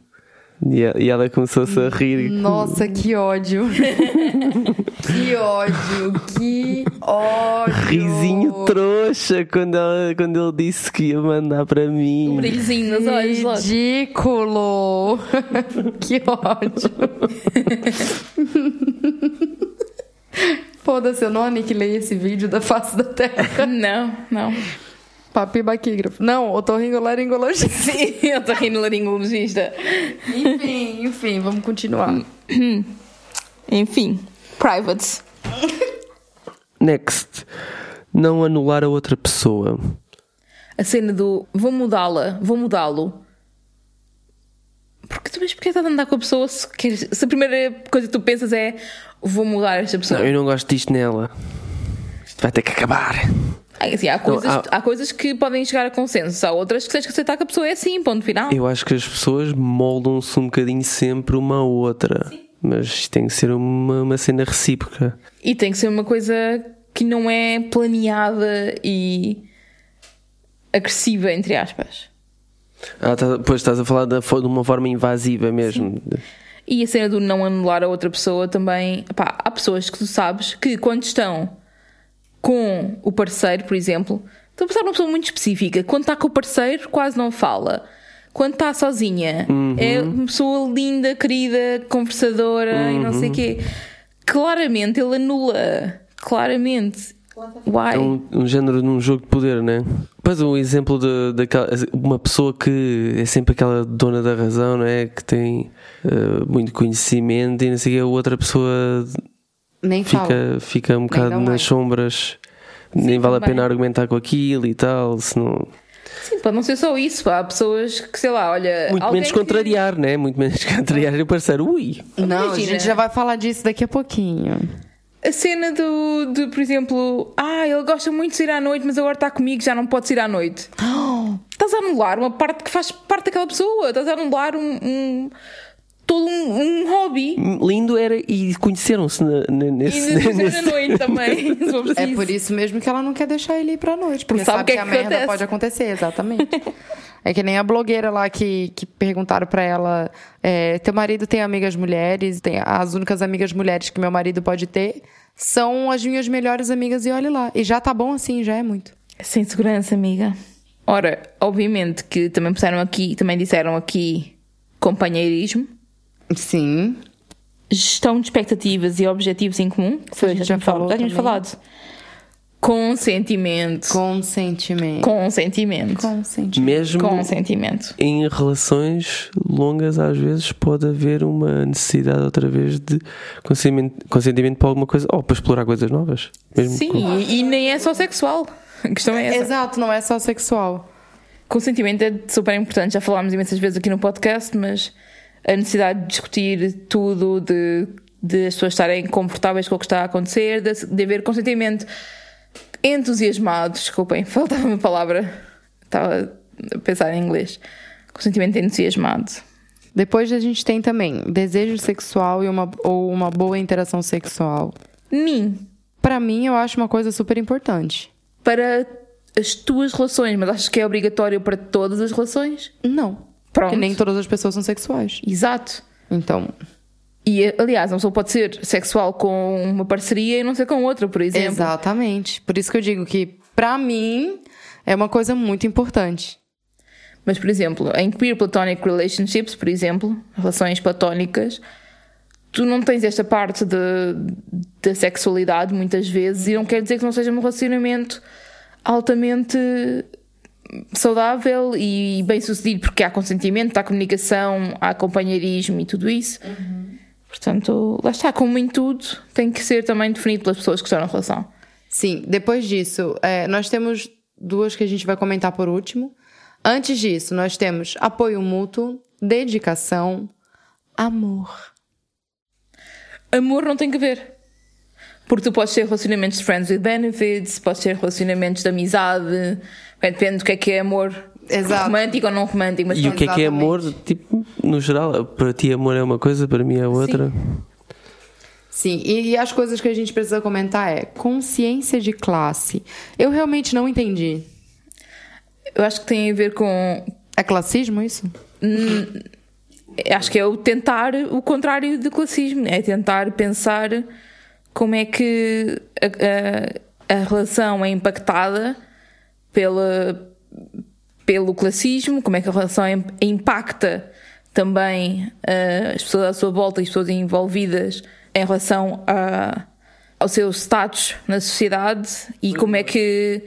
E ela começou-se a rir. Nossa, que ódio. que ódio, que ódio. Risinho trouxa quando, ela, quando ele disse que ia mandar para Um mim. brilhozinho nos olhos logo. Ridículo. que ódio. Foda-se, eu não aniquilei esse vídeo da face da terra. Não, não. Papibaquígrafo. Não, otorrinolaringologista. Sim, eu estou rindo laringologista. enfim, enfim, vamos continuar. Enfim, privates. Next. Não anular a outra pessoa. A cena do vou mudá-la, vou mudá-lo. Porque tu vês porque estás a andar com a pessoa se, queres- se a primeira coisa que tu pensas é vou mudar esta pessoa. Não, eu não gosto disto nela. Vai ter que acabar. Assim, há, coisas, há- há coisas que podem chegar a consenso, há outras que tens que aceitar que a pessoa é assim, ponto final. Eu acho que as pessoas moldam-se um bocadinho sempre uma à outra. Mas isto tem que ser uma, uma cena recíproca. E tem que ser uma coisa que não é planeada e agressiva, entre aspas. Ah, tá, pois estás a falar da de uma forma invasiva mesmo. E a cena do não anular a outra pessoa também. Pá, há pessoas que tu sabes que quando estão com o parceiro, por exemplo, estou a pensar numa pessoa muito específica. Quando está com o parceiro, quase não fala. Quando está sozinha, é uma pessoa linda, querida, conversadora e não sei o quê. Claramente ele anula. Claramente. Why? É um, um género de um jogo de poder, né? Pois um exemplo de, daquela, uma pessoa que é sempre aquela dona da razão, não é? Que tem eh, muito conhecimento e não sei o quê, outra pessoa Nem fica, fica um bocado nas like. sombras, nem vale a também. pena argumentar com aquilo e tal, senão. Sim, pode não ser só isso. Pá. Há pessoas que, sei lá, olha. Muito menos que- contrariar, né? Muito menos contrariar o parceiro. Ui! Não, a Imagina. gente já vai falar disso daqui a pouquinho. A cena do, de, por exemplo, ah, ele gosta muito de sair à noite, mas agora está comigo, já não pode sair à noite. Estás a anular uma parte que faz parte daquela pessoa, estás a anular um, um- todo um, um hobby. Lindo era e conheceram-se na- na- E nesse. nesse- à noite também, É por isso mesmo que ela não quer deixar ele ir pra noite. Porque sabe sabe, o que que, é a que merda acontece. pode acontecer, exatamente. é que nem a blogueira lá que, que perguntaram pra ela: é, teu marido tem amigas mulheres? Tem, as únicas amigas mulheres que meu marido pode ter são as minhas melhores amigas, e olhe lá. E já tá bom assim, já é muito. Sem segurança, amiga. Ora, obviamente que também puseram aqui, também disseram aqui companheirismo, Sim. gestão de expectativas e objetivos em comum. que Foi, já, tínhamos falado, falou já tínhamos falado. Consentimento. Consentimento. Consentimento. Consentimento. Mesmo Consentimento. em relações longas, às vezes pode haver uma necessidade outra vez de consentimento, consentimento para alguma coisa ou para explorar coisas novas. Mesmo Sim, com- e, e nem é só sexual. A questão é essa. Exato, não é só sexual. Consentimento é super importante. Já falámos imensas vezes aqui no podcast, mas a necessidade de discutir tudo, de, de as pessoas estarem confortáveis com o que está a acontecer, de, de haver consentimento entusiasmado. Desculpem, faltava uma palavra. Estava a pensar em inglês. Consentimento entusiasmado. Depois a gente tem também desejo sexual e uma, ou uma boa interação sexual. Mim, Pra mim, eu acho uma coisa super importante. para as tuas relações, mas achas que é obrigatório para todas as relações? Não. Pronto. Porque nem todas as pessoas são sexuais. Exato. Então, E, aliás, uma pessoa pode ser sexual com uma parceria e não ser com outra, por exemplo. exatamente. Por isso que eu digo que, pra mim, é uma coisa muito importante. Mas, por exemplo, em queer platonic relationships, por exemplo, relações platónicas, tu não tens esta parte da sexualidade muitas vezes e não quer dizer que não seja um relacionamento altamente saudável e bem sucedido, porque há consentimento, há comunicação, há companheirismo e tudo isso. Portanto, lá está, como em tudo, tem que ser também definido pelas pessoas que estão na relação. Sim, depois disso, é, nós temos duas que a gente vai comentar por último. Antes disso, nós temos apoio mútuo, dedicação, amor. Amor não tem que ver. Porque tu podes ter relacionamentos de friends with benefits, podes ter relacionamentos de amizade, depende do que é que é amor. Exato. Romântico ou não romântico, mas E o que é que é amor? Tipo, no geral, para ti amor é uma coisa, para mim é outra. Sim, e, e as coisas que a gente precisa comentar é consciência de classe. Eu realmente não entendi. eu acho que tem a ver com. É classismo isso? Acho que é o tentar o contrário de classismo, é tentar pensar como é que a, a- a relação é impactada pela, pelo classismo, como é que a relação im- impacta também ah, as pessoas à sua volta e as pessoas envolvidas em relação a, ao seu status na sociedade e como é que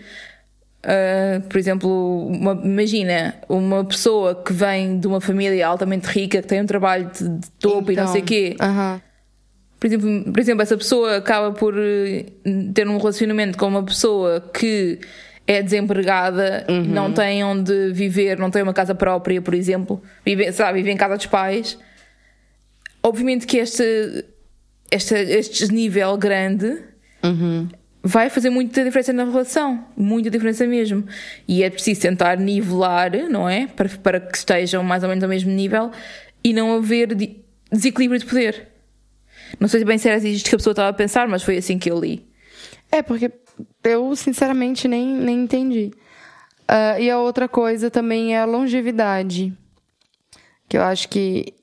Uh, por exemplo, uma- imagina uma pessoa que vem de uma família altamente rica, que tem um trabalho de, de topo e não Então, sei o quê. aham. Por exemplo, por exemplo, essa pessoa acaba por eh, ter um relacionamento com uma pessoa que é desempregada, não tem onde viver, não tem uma casa própria, por exemplo, vive, sabe, vive em casa dos pais. Obviamente que este, este, este desnível grande vai fazer muita diferença na relação, muita diferença mesmo. E é preciso tentar nivelar, não é? Para, para que estejam mais ou menos ao mesmo nível e não haver de- desequilíbrio de poder. Não sei bem se era isto que a pessoa estava a pensar, mas foi assim que eu li. É, porque eu, sinceramente, nem, nem entendi. Ah, e a outra coisa também é a longevidade. Que eu acho que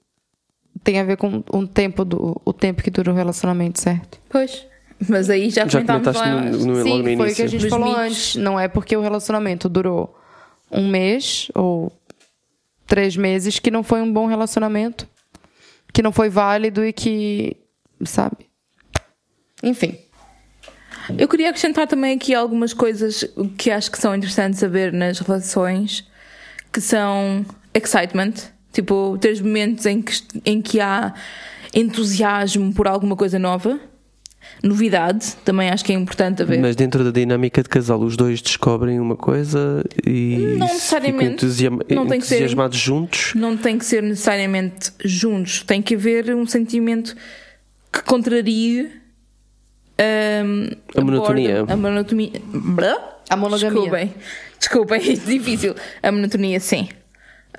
tem a ver com um tempo do, o tempo que dura o relacionamento, certo? Pois. Mas aí já, Já lá. no, no, Sim, logo no foi o que a gente Dos falou mitos. antes. Não é porque o relacionamento durou um mês ou três meses que não foi um bom relacionamento, que não foi válido e que, sabe? Enfim. Eu queria acrescentar também aqui algumas coisas que acho que são interessantes saber nas relações, que são excitement, tipo, ter momentos em que, em que há entusiasmo por alguma coisa nova, novidade, também acho que é importante haver. Mas dentro da dinâmica de casal, os dois descobrem uma coisa e Não necessariamente. entusiasma- Não tem que ser- entusiasmados juntos. Não tem que ser necessariamente juntos, tem que haver um sentimento que contrarie hum, A monotonia. A monotonia. A monogamia. Desculpem, desculpem, é difícil. A monotonia, sim.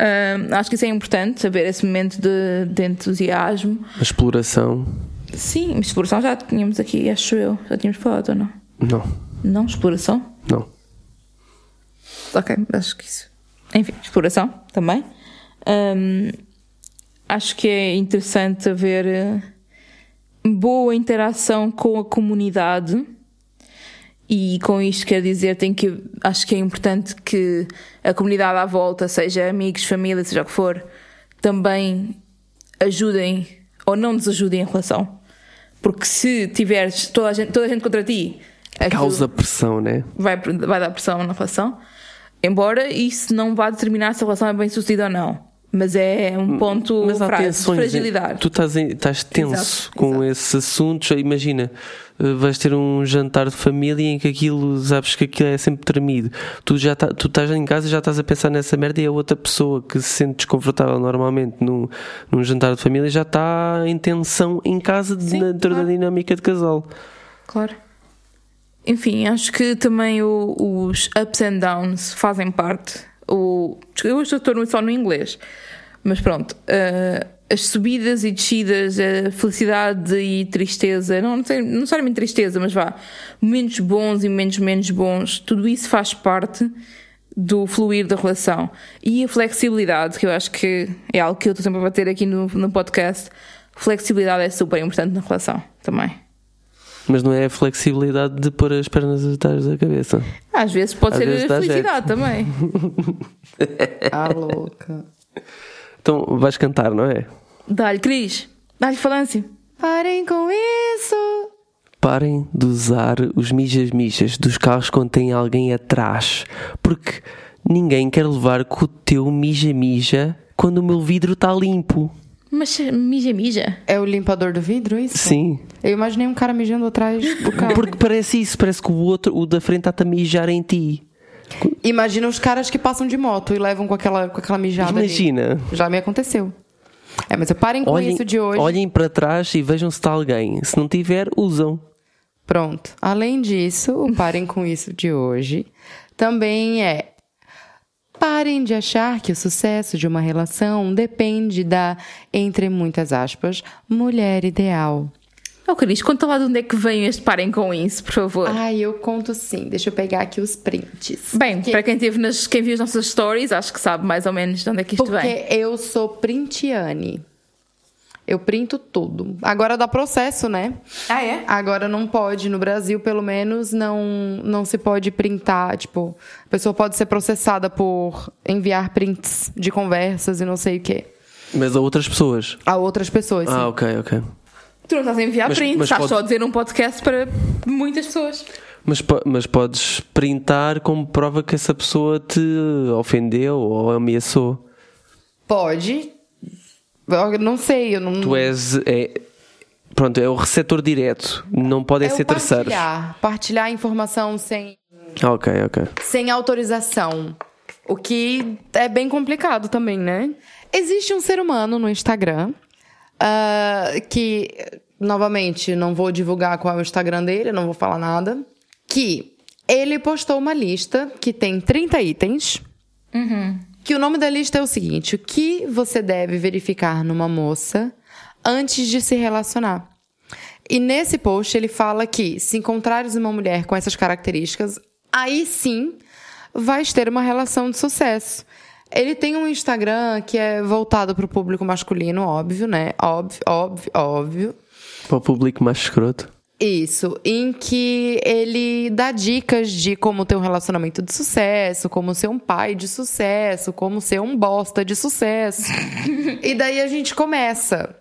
Hum, acho que isso é importante, saber esse momento de, de entusiasmo. A exploração. Sim, exploração já tínhamos aqui, acho eu. Já tínhamos falado ou não? Não, Não, exploração? não. Ok, acho que isso. Enfim, exploração também. Hum, acho que é interessante haver eh, boa interação com a comunidade. E com isto quer dizer, tem que, acho que é importante que a comunidade à volta, seja amigos, família, seja o que for, também ajudem ou não desajudem a relação. Porque se tiveres toda a gente, toda a gente contra ti, Causa pressão, né? vai, vai dar pressão na relação. Embora isso não vá determinar se a relação é bem sucedida ou não. Mas é um ponto Mas há fra- de tensões. fragilidade. Tu estás, em- estás tenso Exato, com exato. esses assuntos. Imagina, eh, vais ter um jantar de família em que aquilo, sabes que aquilo é sempre tremido. Tu já tá- tu estás em casa e já estás a pensar nessa merda e a outra pessoa que se sente desconfortável normalmente num, num jantar de família já está em tensão em casa Sim, dentro claro. da dinâmica de casal. Claro. Enfim, acho que também o- os ups and downs fazem parte. O, eu hoje estou no- só no inglês, mas pronto. eh, as subidas e descidas, a felicidade e tristeza, não, não sei, não necessariamente tristeza, mas vá, momentos bons e momentos menos bons, tudo isso faz parte do fluir da relação. E a flexibilidade, que eu acho que é algo que eu estou sempre a bater aqui no, no podcast. Flexibilidade é super importante na relação também. Mas não é a flexibilidade de pôr as pernas atrás da cabeça. Às vezes pode Às ser vezes dá felicidade também. Ah, louca. Então vais cantar, não é? Dá-lhe, Cris. Dá-lhe falância. Parem com isso! Parem de usar os mijas-mijas dos carros quando tem alguém atrás, porque ninguém quer levar com o teu mija-mija quando o meu vidro está limpo. Mas mija, mija. É o limpador do vidro, isso? Sim, Eu imaginei um cara mijando atrás do carro. porque parece isso, parece que o outro, o da frente está-te a mijar em ti. Imagina os caras que passam de moto e levam com aquela, com aquela mijada. ali. Imagina. Já me aconteceu. É, mas parem com Olhem, isso de hoje. olhem para trás e vejam se está alguém. Se não tiver, usam. Pronto. Além disso, o parem com isso de hoje também é. Parem de achar que o sucesso de uma relação depende da, entre muitas aspas, mulher ideal. Oh, Cris, conta lá de onde é que vem este parem com isso, por favor. Ai, eu conto sim. Deixa eu pegar aqui os prints. Bem, Porque- para quem, teve nas, quem viu as nossas stories, acho que sabe mais ou menos de onde é que isto Porque vem. eu sou printiane. Eu printo tudo. Agora dá processo, né? Ah, é? Agora não pode, no Brasil, pelo menos, não, não se pode printar. Tipo, a pessoa pode ser processada por enviar prints de conversas e não sei o quê. Mas a outras pessoas. A outras pessoas. sim. Ah, ok, ok. Tu não estás a enviar Mas- print, mas estás pode- só a dizer um podcast para muitas pessoas. Mas, mas podes printar como prova que essa pessoa te ofendeu ou ameaçou. Pode. Eu não sei, eu não. Tu és. É, pronto, é o receptor direto. Não podem é ser terceiros. partilhar. Partilhar informação sem, Ok, ok. sem autorização. O que é bem complicado também, né? Existe um ser humano no Instagram ah, que, novamente, não vou divulgar qual é o Instagram dele, não vou falar nada. que ele postou uma lista que tem 30 itens. Que o nome da lista é o seguinte: o que você deve verificar numa moça antes de se relacionar. E nesse post ele fala que se encontrares uma mulher com essas características, aí sim vais ter uma relação de sucesso. Ele tem um Instagram que é voltado para o público masculino, óbvio, né? Óbvio, óbvio, óbvio. Para o público mais escroto. Isso, em que ele dá dicas de como ter um relacionamento de sucesso, como ser um pai de sucesso, como ser um bosta de sucesso. e daí a gente começa.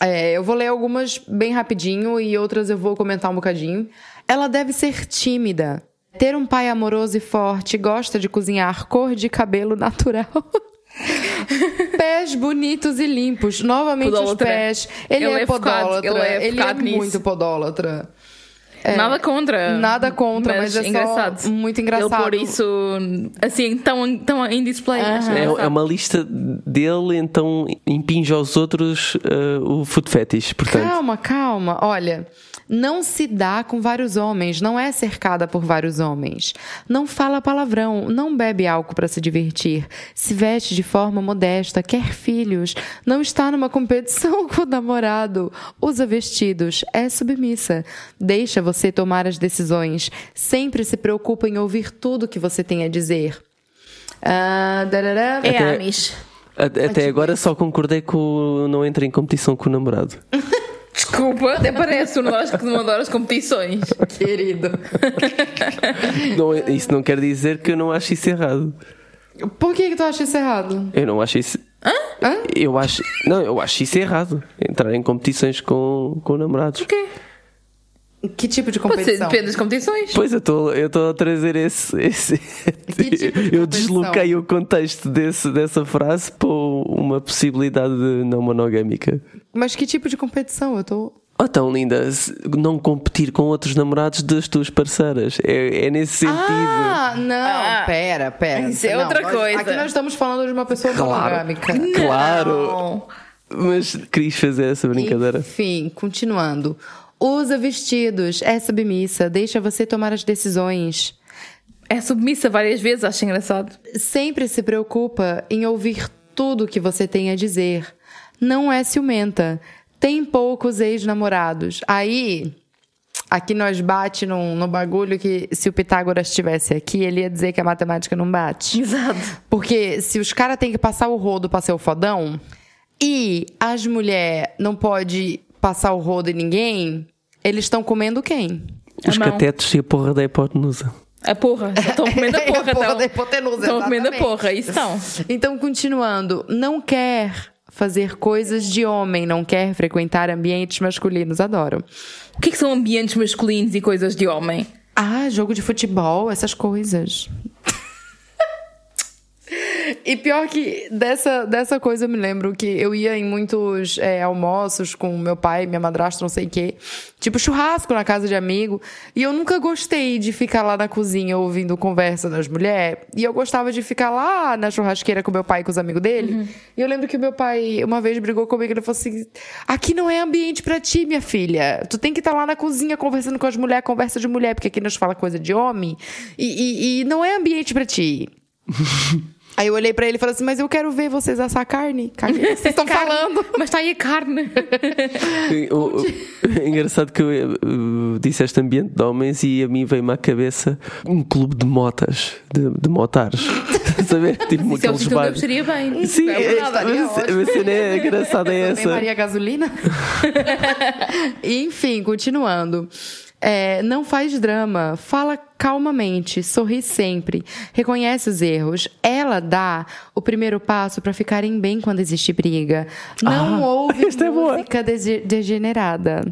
É, eu vou ler algumas bem rapidinho e outras eu vou comentar um bocadinho. Ela deve ser tímida, ter um pai amoroso e forte, gosta de cozinhar, cor de cabelo natural. pés bonitos e limpos. Novamente Podólatra. os pés. Ele, Ele é é focado- podólatra. ele é Ele é focado nisso. muito podólatra. Nada contra. Nada contra, mas é só engraçado. muito engraçado. Ele pôr isso assim, tão, tão em display. É, é uma lista dele, então impinge aos outros eh, o food fetish, portanto. Calma, calma. Olha, não se dá com vários homens, não é cercada por vários homens. Não fala palavrão, não bebe álcool para se divertir, se veste de forma modesta, quer filhos, não está numa competição com o namorado, usa vestidos, é submissa, deixa você tomar as decisões, sempre se preocupa em ouvir tudo que você tem a dizer. Darará. É Até- Amish. A- Até agora só concordei com o não entra em competição com o namorado. Desculpa, até parece um nós que não adora as competições. Querido. Não- isso não quer dizer que eu não acho isso errado. Por que, que tu acha isso errado? Eu não acho isso. Hã? Eu acho. Não, eu acho isso errado. Entrar em competições com, com namorados. O quê? Que tipo de competição? depende das competições. Pois eu estou eu estou a trazer esse. esse Que tipo de eu desloquei o contexto desse, dessa frase para uma possibilidade não monogâmica. Mas que tipo de competição? Eu tô. Oh, tão linda, não competir com outros namorados das tuas parceiras. É, é nesse sentido. Ah, não. Ah, pera, pera. isso é Não, outra nós- coisa. Aqui nós estamos falando de uma pessoa Claro. monogâmica. Claro. Não. Mas quis fazer essa brincadeira. Enfim, continuando. Usa vestidos, é submissa, deixa você tomar as decisões. É submissa várias vezes, acho engraçado. Sempre se preocupa em ouvir tudo que você tem a dizer. Não é ciumenta. Tem poucos ex-namorados. Aí, aqui nós bate no, no bagulho que se o Pitágoras estivesse aqui, ele ia dizer que a matemática não bate. Exato. Porque se os caras têm que passar o rodo pra ser o fodão e as mulheres não pode passar o rodo em ninguém, eles estão comendo quem? Os A mão. catetos e a porra da hipotenusa. A porra. Estão comendo a porra, A porra então. da hipotenusa, Estão comendo a porra, isso estão. Então, continuando, não quer fazer coisas de homem, não quer frequentar ambientes masculinos, adoro. O que, é que são ambientes masculinos e coisas de homem? Ah, jogo de futebol, essas coisas. E pior que dessa, dessa coisa eu me lembro que eu ia em muitos é, almoços com meu pai, minha madrasta, não sei o quê. Tipo churrasco na casa de amigo. E eu nunca gostei de ficar lá na cozinha ouvindo conversa das mulheres. E eu gostava de ficar lá na churrasqueira com meu pai e com os amigos dele. E eu lembro que meu pai uma vez brigou comigo. Ele falou assim: Aqui não é ambiente pra ti, minha filha. Tu tem que estar lá na cozinha conversando com as mulheres, conversa de mulher, porque aqui nós fala coisa de homem. E, e- e não é ambiente pra ti. Aí eu olhei pra ele e falei assim: Mas eu quero ver vocês assar carne. Carne, vocês estão falando? Mas está aí a carne. O- o- é engraçado que eu, uh, disse este ambiente de homens e a mim veio-me à cabeça um clube de motas, de, de motares. Saber? Tipo Isso é o aqueles bares. estaria bem. Sim, é é, a cena é engraçada é essa. Maria Gasolina? Enfim, continuando. É, não faz drama, fala calmamente, sorri sempre, reconhece os erros. Ela dá o primeiro passo pra ficarem bem quando existe briga. Não Ah, ouve esta é música dege- degenerada.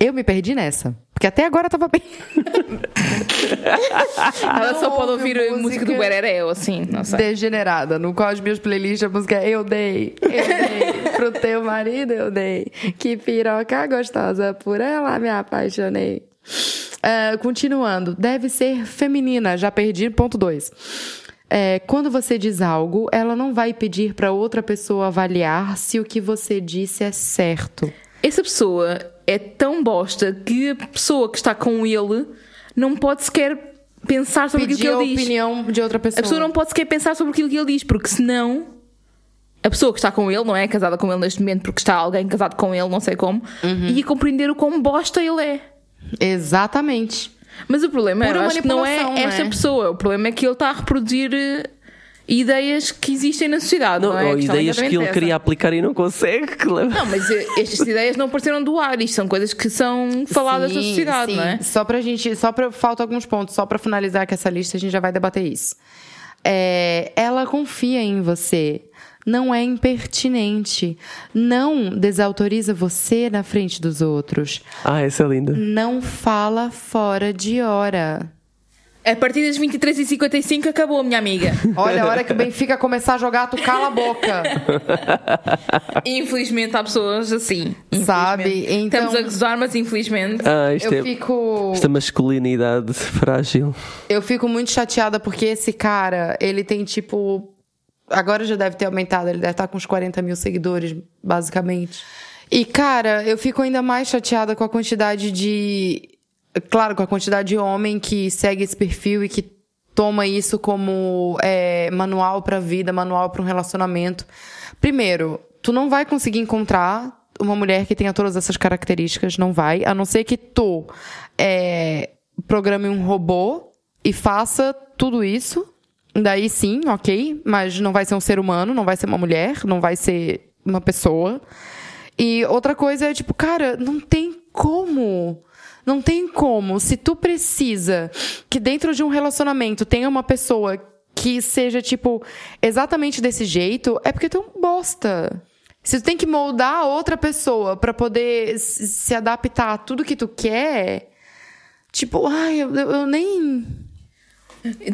Eu me perdi nessa, porque até agora tava bem. Ela só pode ouvir a música do música Bereré ou assim, não sei. Degenerada. No qual as minhas playlists a música é Eu Dei, Eu Dei, pro teu marido eu dei, que piroca gostosa, por ela me apaixonei. Ah, continuando, deve ser feminina, já perdi, ponto 2. quando você diz algo, ela não vai pedir pra outra pessoa avaliar se o que você disse é certo. Essa pessoa é tão bosta que a pessoa que está com ele não pode sequer pensar sobre Pedir aquilo a que ele diz. opinião de outra pessoa. A pessoa não pode sequer pensar sobre aquilo que ele diz, porque senão a pessoa que está com ele, não é casada com ele neste momento, porque está alguém casado com ele, não sei como, Uhum. ia compreender o quão bosta ele é. Exatamente. Mas o problema acho que não é esta é? pessoa, o problema é que ele está a reproduzir eh, ideias que existem na sociedade. Não, Não, é? Ou ideias que ele queria aplicar e não consegue. que leva- Não, mas eh, estas ideias não apareceram do ar, isto são coisas que são faladas na Sim, sociedade, sim. não é? Só pra gente, só pra, falta alguns pontos, só pra finalizar com essa lista, a gente já vai debater isso. É, ela confia em você. Não é impertinente. Não desautoriza você na frente dos outros. Ah, essa é linda. Não fala fora de hora. A partir das 23h55 acabou, minha amiga. Olha, a hora que o Benfica começar a jogar, tu cala a boca. Infelizmente há pessoas assim. Sabe? Então- Estamos a gozar, mas infelizmente. Ah, isto Eu é. fico. Esta masculinidade frágil. Eu fico muito chateada porque esse cara, ele tem tipo. Agora já deve ter aumentado, ele deve estar com uns 40 mil seguidores, basicamente. E, cara, eu fico ainda mais chateada com a quantidade de. Claro, com a quantidade de homem que segue esse perfil e que toma isso como é, manual pra vida, manual pra um relacionamento. Primeiro, tu não vai conseguir encontrar uma mulher que tenha todas essas características, não vai, a não ser que tu é, programe um robô e faça tudo isso. Daí sim, ok, mas não vai ser um ser humano, não vai ser uma mulher, não vai ser uma pessoa. E outra coisa é tipo, cara, não tem como. Não tem como. Se tu precisa que dentro de um relacionamento tenha uma pessoa que seja, tipo, exatamente desse jeito, é porque tu é um bosta. Se tu tem que moldar a outra pessoa pra poder se adaptar a tudo que tu quer, tipo, ai, eu- eu nem.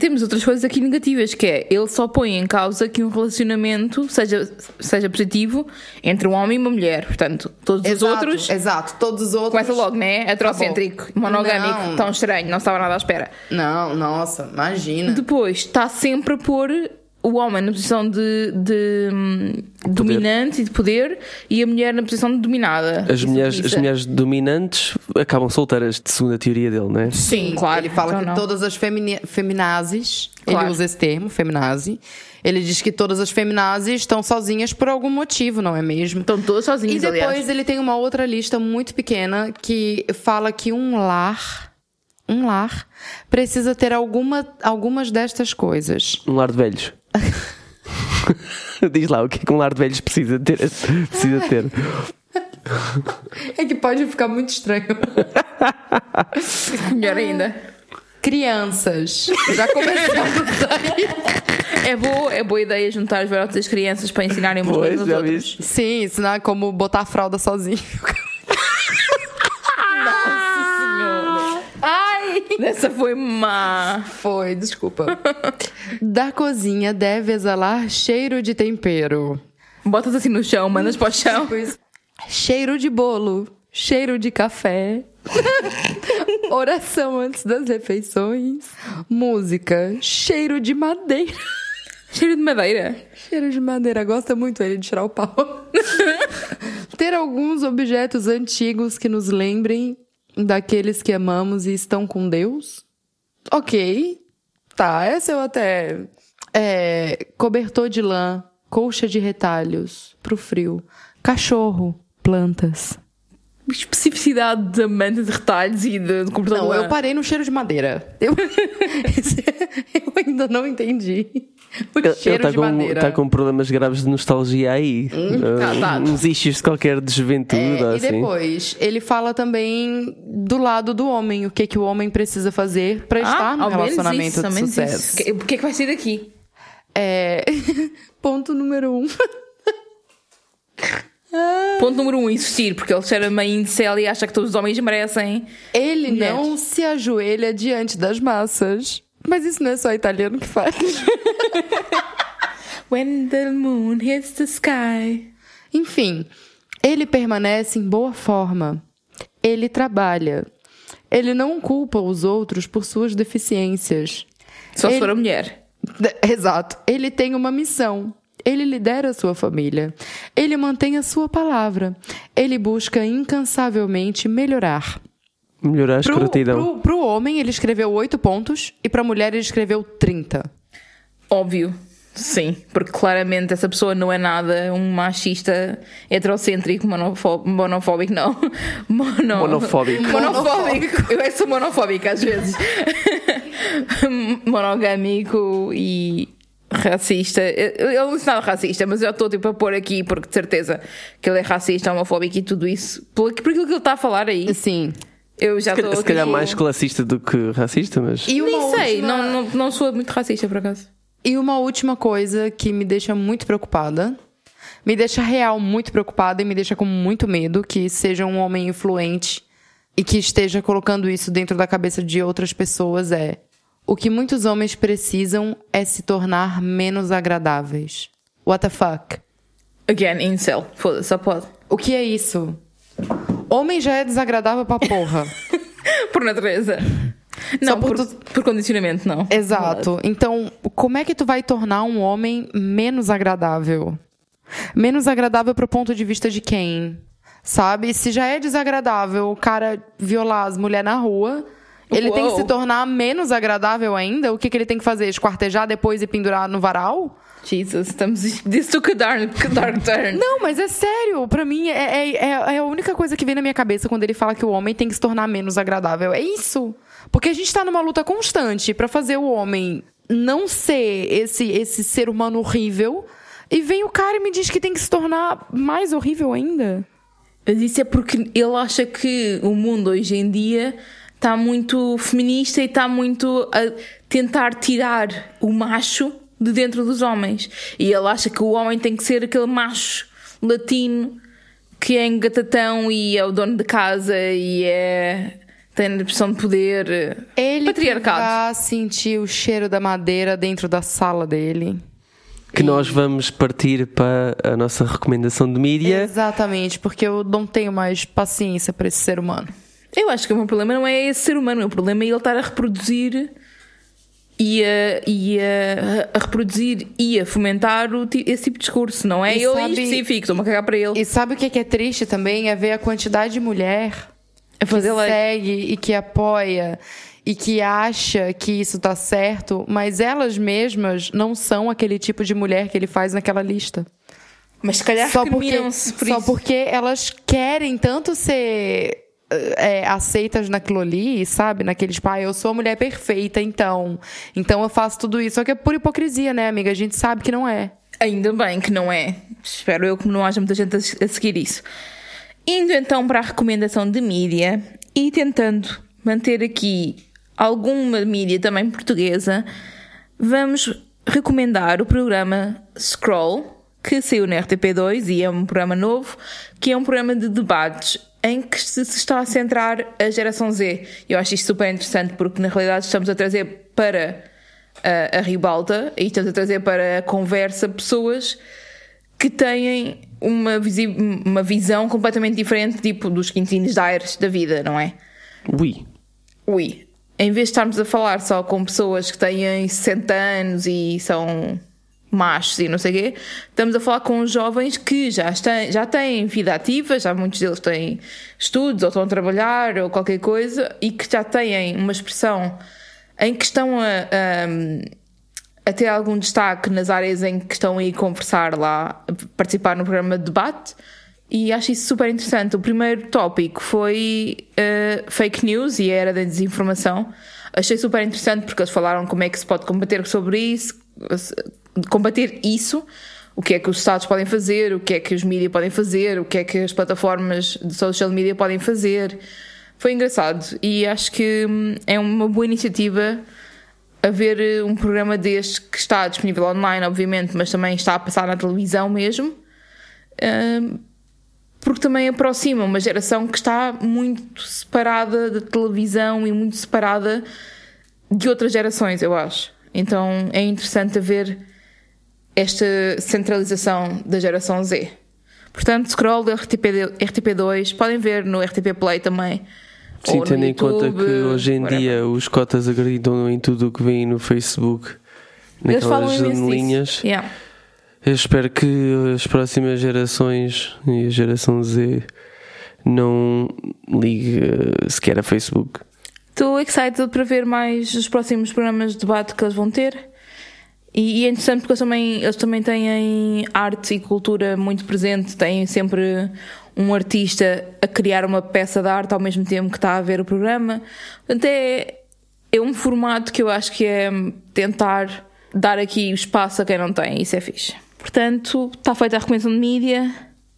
Temos outras coisas aqui negativas, que é ele só põe em causa que um relacionamento seja, seja positivo entre um homem e uma mulher. Portanto, todos os Exato, outros. Exato, todos os outros. Começa logo, né? Heterocêntrico, monogâmico, Não. tão estranho, não estava nada à espera. Não, nossa, imagina. Depois, está sempre a pôr o homem na posição de, de, hum, dominante e de poder e a mulher na posição de dominada. As E mulheres, as mulheres dominantes acabam solteiras, de segunda teoria dele, não é? Sim, claro. Ele fala então que não. todas as femini- feminazes, Claro. ele usa esse termo, feminazi. Ele diz que todas as feminazes estão sozinhas por algum motivo, não é mesmo? Estão todas E sozinhas, depois aliás. ele tem uma outra lista muito pequena que fala que um lar, um lar, precisa ter alguma, algumas destas coisas. Um lar de velhos. Diz lá o que é que um lar de velhos precisa ter. Precisa ter. É que pode ficar muito estranho. Melhor ainda. Crianças. Já começamos aí. É boa, é boa ideia juntar os velhotes das crianças para ensinarem umas Pois, coisas aos outros. Sim, ensinar como botar a fralda sozinho. Ai! Essa foi má. Foi, desculpa. Da cozinha deve exalar cheiro de tempero. Botas assim no chão, mandas para o chão. Cheiro de bolo. Cheiro de café. Oração antes das refeições. Música. Cheiro de madeira. Cheiro de madeira. Cheiro de madeira. Gosta muito ele de tirar o pau. Ter alguns objetos antigos que nos lembrem daqueles que amamos e estão com Deus. Ok. Tá, essa eu até. É, cobertor de lã, colcha de retalhos pro frio, cachorro, plantas. Especificidade da manta de retalhos e de, de computador. Não, eu parei no cheiro de madeira. Eu, eu ainda não entendi. O Ele cheiro está de com, madeira. tá com problemas graves de nostalgia aí. tá, Uh, tá. Uns issues de qualquer desventuda, É, e assim. depois, ele fala também do lado do homem, o que, que o homem precisa fazer pra estar no Ah, ao menos relacionamento isso, ao de menos sucesso. isso. O que é que vai sair daqui? É... Ponto número um. Ponto número um, insistir, porque ele cheira meio incel e acha que todos os homens merecem. Ele Mulheres. não se ajoelha diante das massas. Mas isso não é só italiano que faz. When the moon hits the sky. Enfim, ele permanece em boa forma. Ele trabalha. Ele não culpa os outros por suas deficiências. Só se Ele- for a mulher. Exato. Ele tem uma missão. Ele lidera a sua família. Ele mantém a sua palavra. Ele busca incansavelmente melhorar. Melhorar a escrotidão. pro, pro homem, ele escreveu 8 pontos e pra mulher, ele escreveu 30. Óbvio. Sim, porque claramente essa pessoa não é nada um machista heterocêntrico, monofó- monofóbico, não. Mono... Monofóbico. Monofóbico. Eu sou monofóbica às vezes. Monogâmico e racista. Eu eu não disse nada racista, mas eu estou tipo a pôr aqui porque de certeza que ele é racista, homofóbico e tudo isso. Por, por aquilo que ele está a falar aí, Sim. eu já Se calhar- estou. Se calhar tipo, mais classista do que racista, mas. E uma, Nem sei, última, não, não, não sou muito racista por acaso. e uma última coisa que me deixa muito preocupada. Me deixa real muito preocupada e me deixa com muito medo que seja um homem influente e que esteja colocando isso dentro da cabeça de outras pessoas é o que muitos homens precisam é se tornar menos agradáveis. What the fuck? Again, incel. Foda-se, só pode. O que é isso? Homem já é desagradável pra porra. Por natureza. Não, por por, tu- por condicionamento, não. Exato. Então, como é que tu vai tornar um homem menos agradável? Menos agradável pro ponto de vista de quem? Sabe? Se já é desagradável o cara violar as mulheres na rua, ele tem que Uou. se tornar menos agradável ainda? O que, que ele tem que fazer? Esquartejar depois e pendurar no varal? Jesus, estamos. This took a dark, dark turn. Não, mas é sério. Pra mim, é, é, é- é a única coisa que vem na minha cabeça quando ele fala que o homem tem que se tornar menos agradável. É isso. Porque a gente tá numa luta constante pra fazer o homem não ser esse, esse ser humano horrível. E vem o cara e me diz que tem que se tornar mais horrível ainda. Mas isso é porque ele acha que o mundo hoje em dia está muito feminista e está muito a tentar tirar o macho de dentro dos homens. E ele acha que o homem tem que ser aquele macho latino que é engatatão e é o dono de casa e é. tem a impressão de poder. Ele Patriarcado. vai sentir o cheiro da madeira dentro da sala dele. Que nós vamos partir para a nossa recomendação de mídia. Exatamente, porque eu não tenho mais paciência pra esse ser humano. Eu acho que o meu problema não é esse ser humano, o meu problema é ele estar a reproduzir e a, e a, a reproduzir e a fomentar o esse tipo de discurso. Não é E eu sabe- em específico, estou-me a cagar para ele. E sabe o que é, que é triste também? É ver a quantidade de mulher A que like. segue e que apoia e que acha que isso tá certo, mas elas mesmas não são aquele tipo de mulher que ele faz naquela lista. Mas se calhar Só porque, por só isso. porque elas querem tanto ser é, aceitas naquilo ali, sabe? Naquele tipo, ah, eu sou a mulher perfeita, então. Então eu faço tudo isso. Só que é por hipocrisia, né, amiga? A gente sabe que não é. Ainda bem que não é. Espero eu que não haja muita gente a se- a seguir isso. Indo então para a recomendação de mídia e tentando manter aqui alguma mídia também portuguesa, vamos recomendar o programa Scroll, que saiu na RTP2 e é um programa novo, que é um programa de debates em que se se está a centrar a geração Z. Eu acho isto super interessante porque na realidade estamos a trazer para a, a ribalta e estamos a trazer para a conversa pessoas que têm uma, visi- uma visão completamente diferente, tipo dos quintinos de aires da vida, não é? Ui. Ui, em vez de estarmos a falar só com pessoas que têm 60 anos e são machos e não sei o quê, estamos a falar com jovens que já, estão, já têm vida ativa, já muitos deles têm estudos ou estão a trabalhar ou qualquer coisa e que já têm uma expressão em que estão a, a, a ter algum destaque nas áreas em que estão a ir conversar lá, a participar no programa de debate. E acho isso super interessante. O primeiro tópico foi eh, fake news e a era da desinformação. Achei super interessante porque eles falaram como é que se pode combater sobre isso, combater isso, o que é que os Estados podem fazer, o que é que os mídias podem fazer, o que é que as plataformas de social media podem fazer. Foi engraçado e acho que hum, é uma boa iniciativa haver eh, um programa deste que está disponível online, obviamente, mas também está a passar na televisão mesmo. Hum, porque também aproxima uma geração que está muito separada da televisão e muito separada de outras gerações, eu acho. Então é interessante haver esta centralização da geração Z. Portanto, scroll do RTP, RTP2, podem ver no RTP Play também. Sim, tendo em conta que hoje em whatever. dia os cotas acreditam em tudo o que vem no Facebook, naquelas janelinhas. Yeah. Eu espero que as próximas gerações e a geração Z não ligue eh, sequer a Facebook. Estou excited para ver mais os próximos programas de debate que eles vão ter. E, e é interessante porque eles também, eles também têm arte e cultura muito presente, têm sempre um artista a criar uma peça de arte ao mesmo tempo que está a ver o programa. Portanto, é, é um formato que eu acho que é tentar dar aqui espaço a quem não tem, isso é fixe. Portanto, está feita a recomendação de mídia.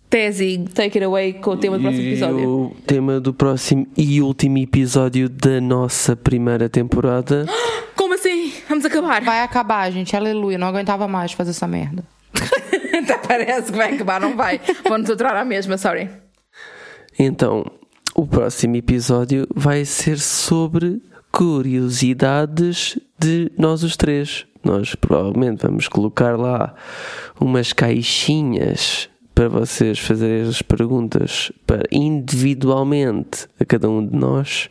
Tese, take it away com o tema do próximo E episódio. o tema do próximo e último episódio da nossa primeira temporada. Como acabar. Vai acabar, gente. Aleluia. Não aguentava mais fazer essa merda. Até parece que vai acabar, não vai. Vão-nos aturar à mesma, sorry. Então, o próximo episódio vai ser sobre curiosidades de nós os três. Nós provavelmente vamos colocar lá umas caixinhas para vocês fazerem as perguntas para individualmente a cada um de nós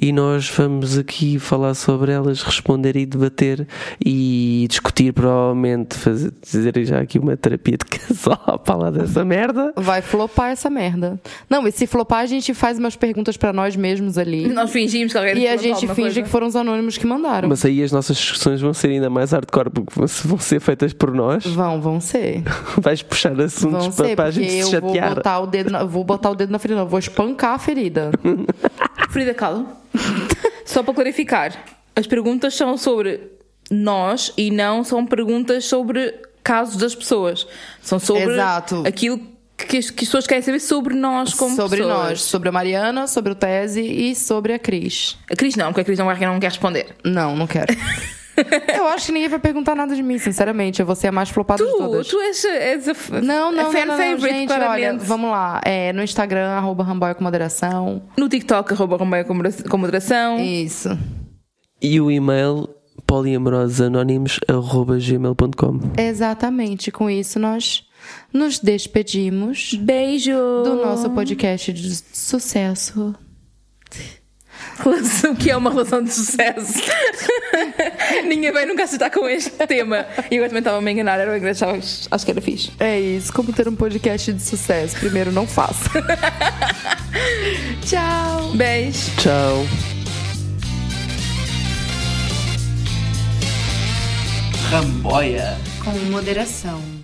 e nós vamos aqui falar sobre elas, responder e debater e discutir provavelmente fazer, fazer já aqui uma terapia de casal para lá dessa merda. Vai flopar essa merda. Não, e se flopar, a gente faz umas perguntas pra nós mesmos ali. Nós fingimos que alguém E a gente finge coisa. que foram os anônimos que mandaram. Mas aí as nossas discussões vão ser ainda mais hardcore porque vão vão ser feitas por nós. Vão, vão ser. Vais puxar assuntos Vão para, ser, para a porque gente se eu vou chatear. botar, o dedo na, vou botar o dedo na ferida, não, vou espancar a ferida. Frida Kahlo. Só para clarificar, as perguntas são sobre nós e não são perguntas sobre casos das pessoas. São sobre Exato. aquilo que as, que as pessoas querem saber sobre nós como sobre pessoas. nós, sobre a Mariana, sobre o Tese e sobre a Cris. A Cris não, porque a Cris não, não quer responder. Não, não quero. eu acho que ninguém vai perguntar nada de mim, sinceramente. Eu vou ser a mais flopada de Tu, todas. tu és, és a, Não, não, a fan não, não, não, favorite, gente, olha, vamos lá. É, no Instagram, arroba Ramboia com moderação. No TikTok, arroba Romeu com modera- com moderação. Isso. E o e-mail poliamorosanónimos.gmail.com Exatamente. Com isso, nós nos despedimos Beijo! do nosso podcast de sucesso. Relação que é uma relação de sucesso. Ninguém vai nunca acertar com este tema. E eu também estava a me enganar, era o inglês, acho, acho que era fixe. É isso, como ter um podcast de sucesso. Primeiro, não faça. Tchau. Beijo! Tchau. Ramboia. Com moderação.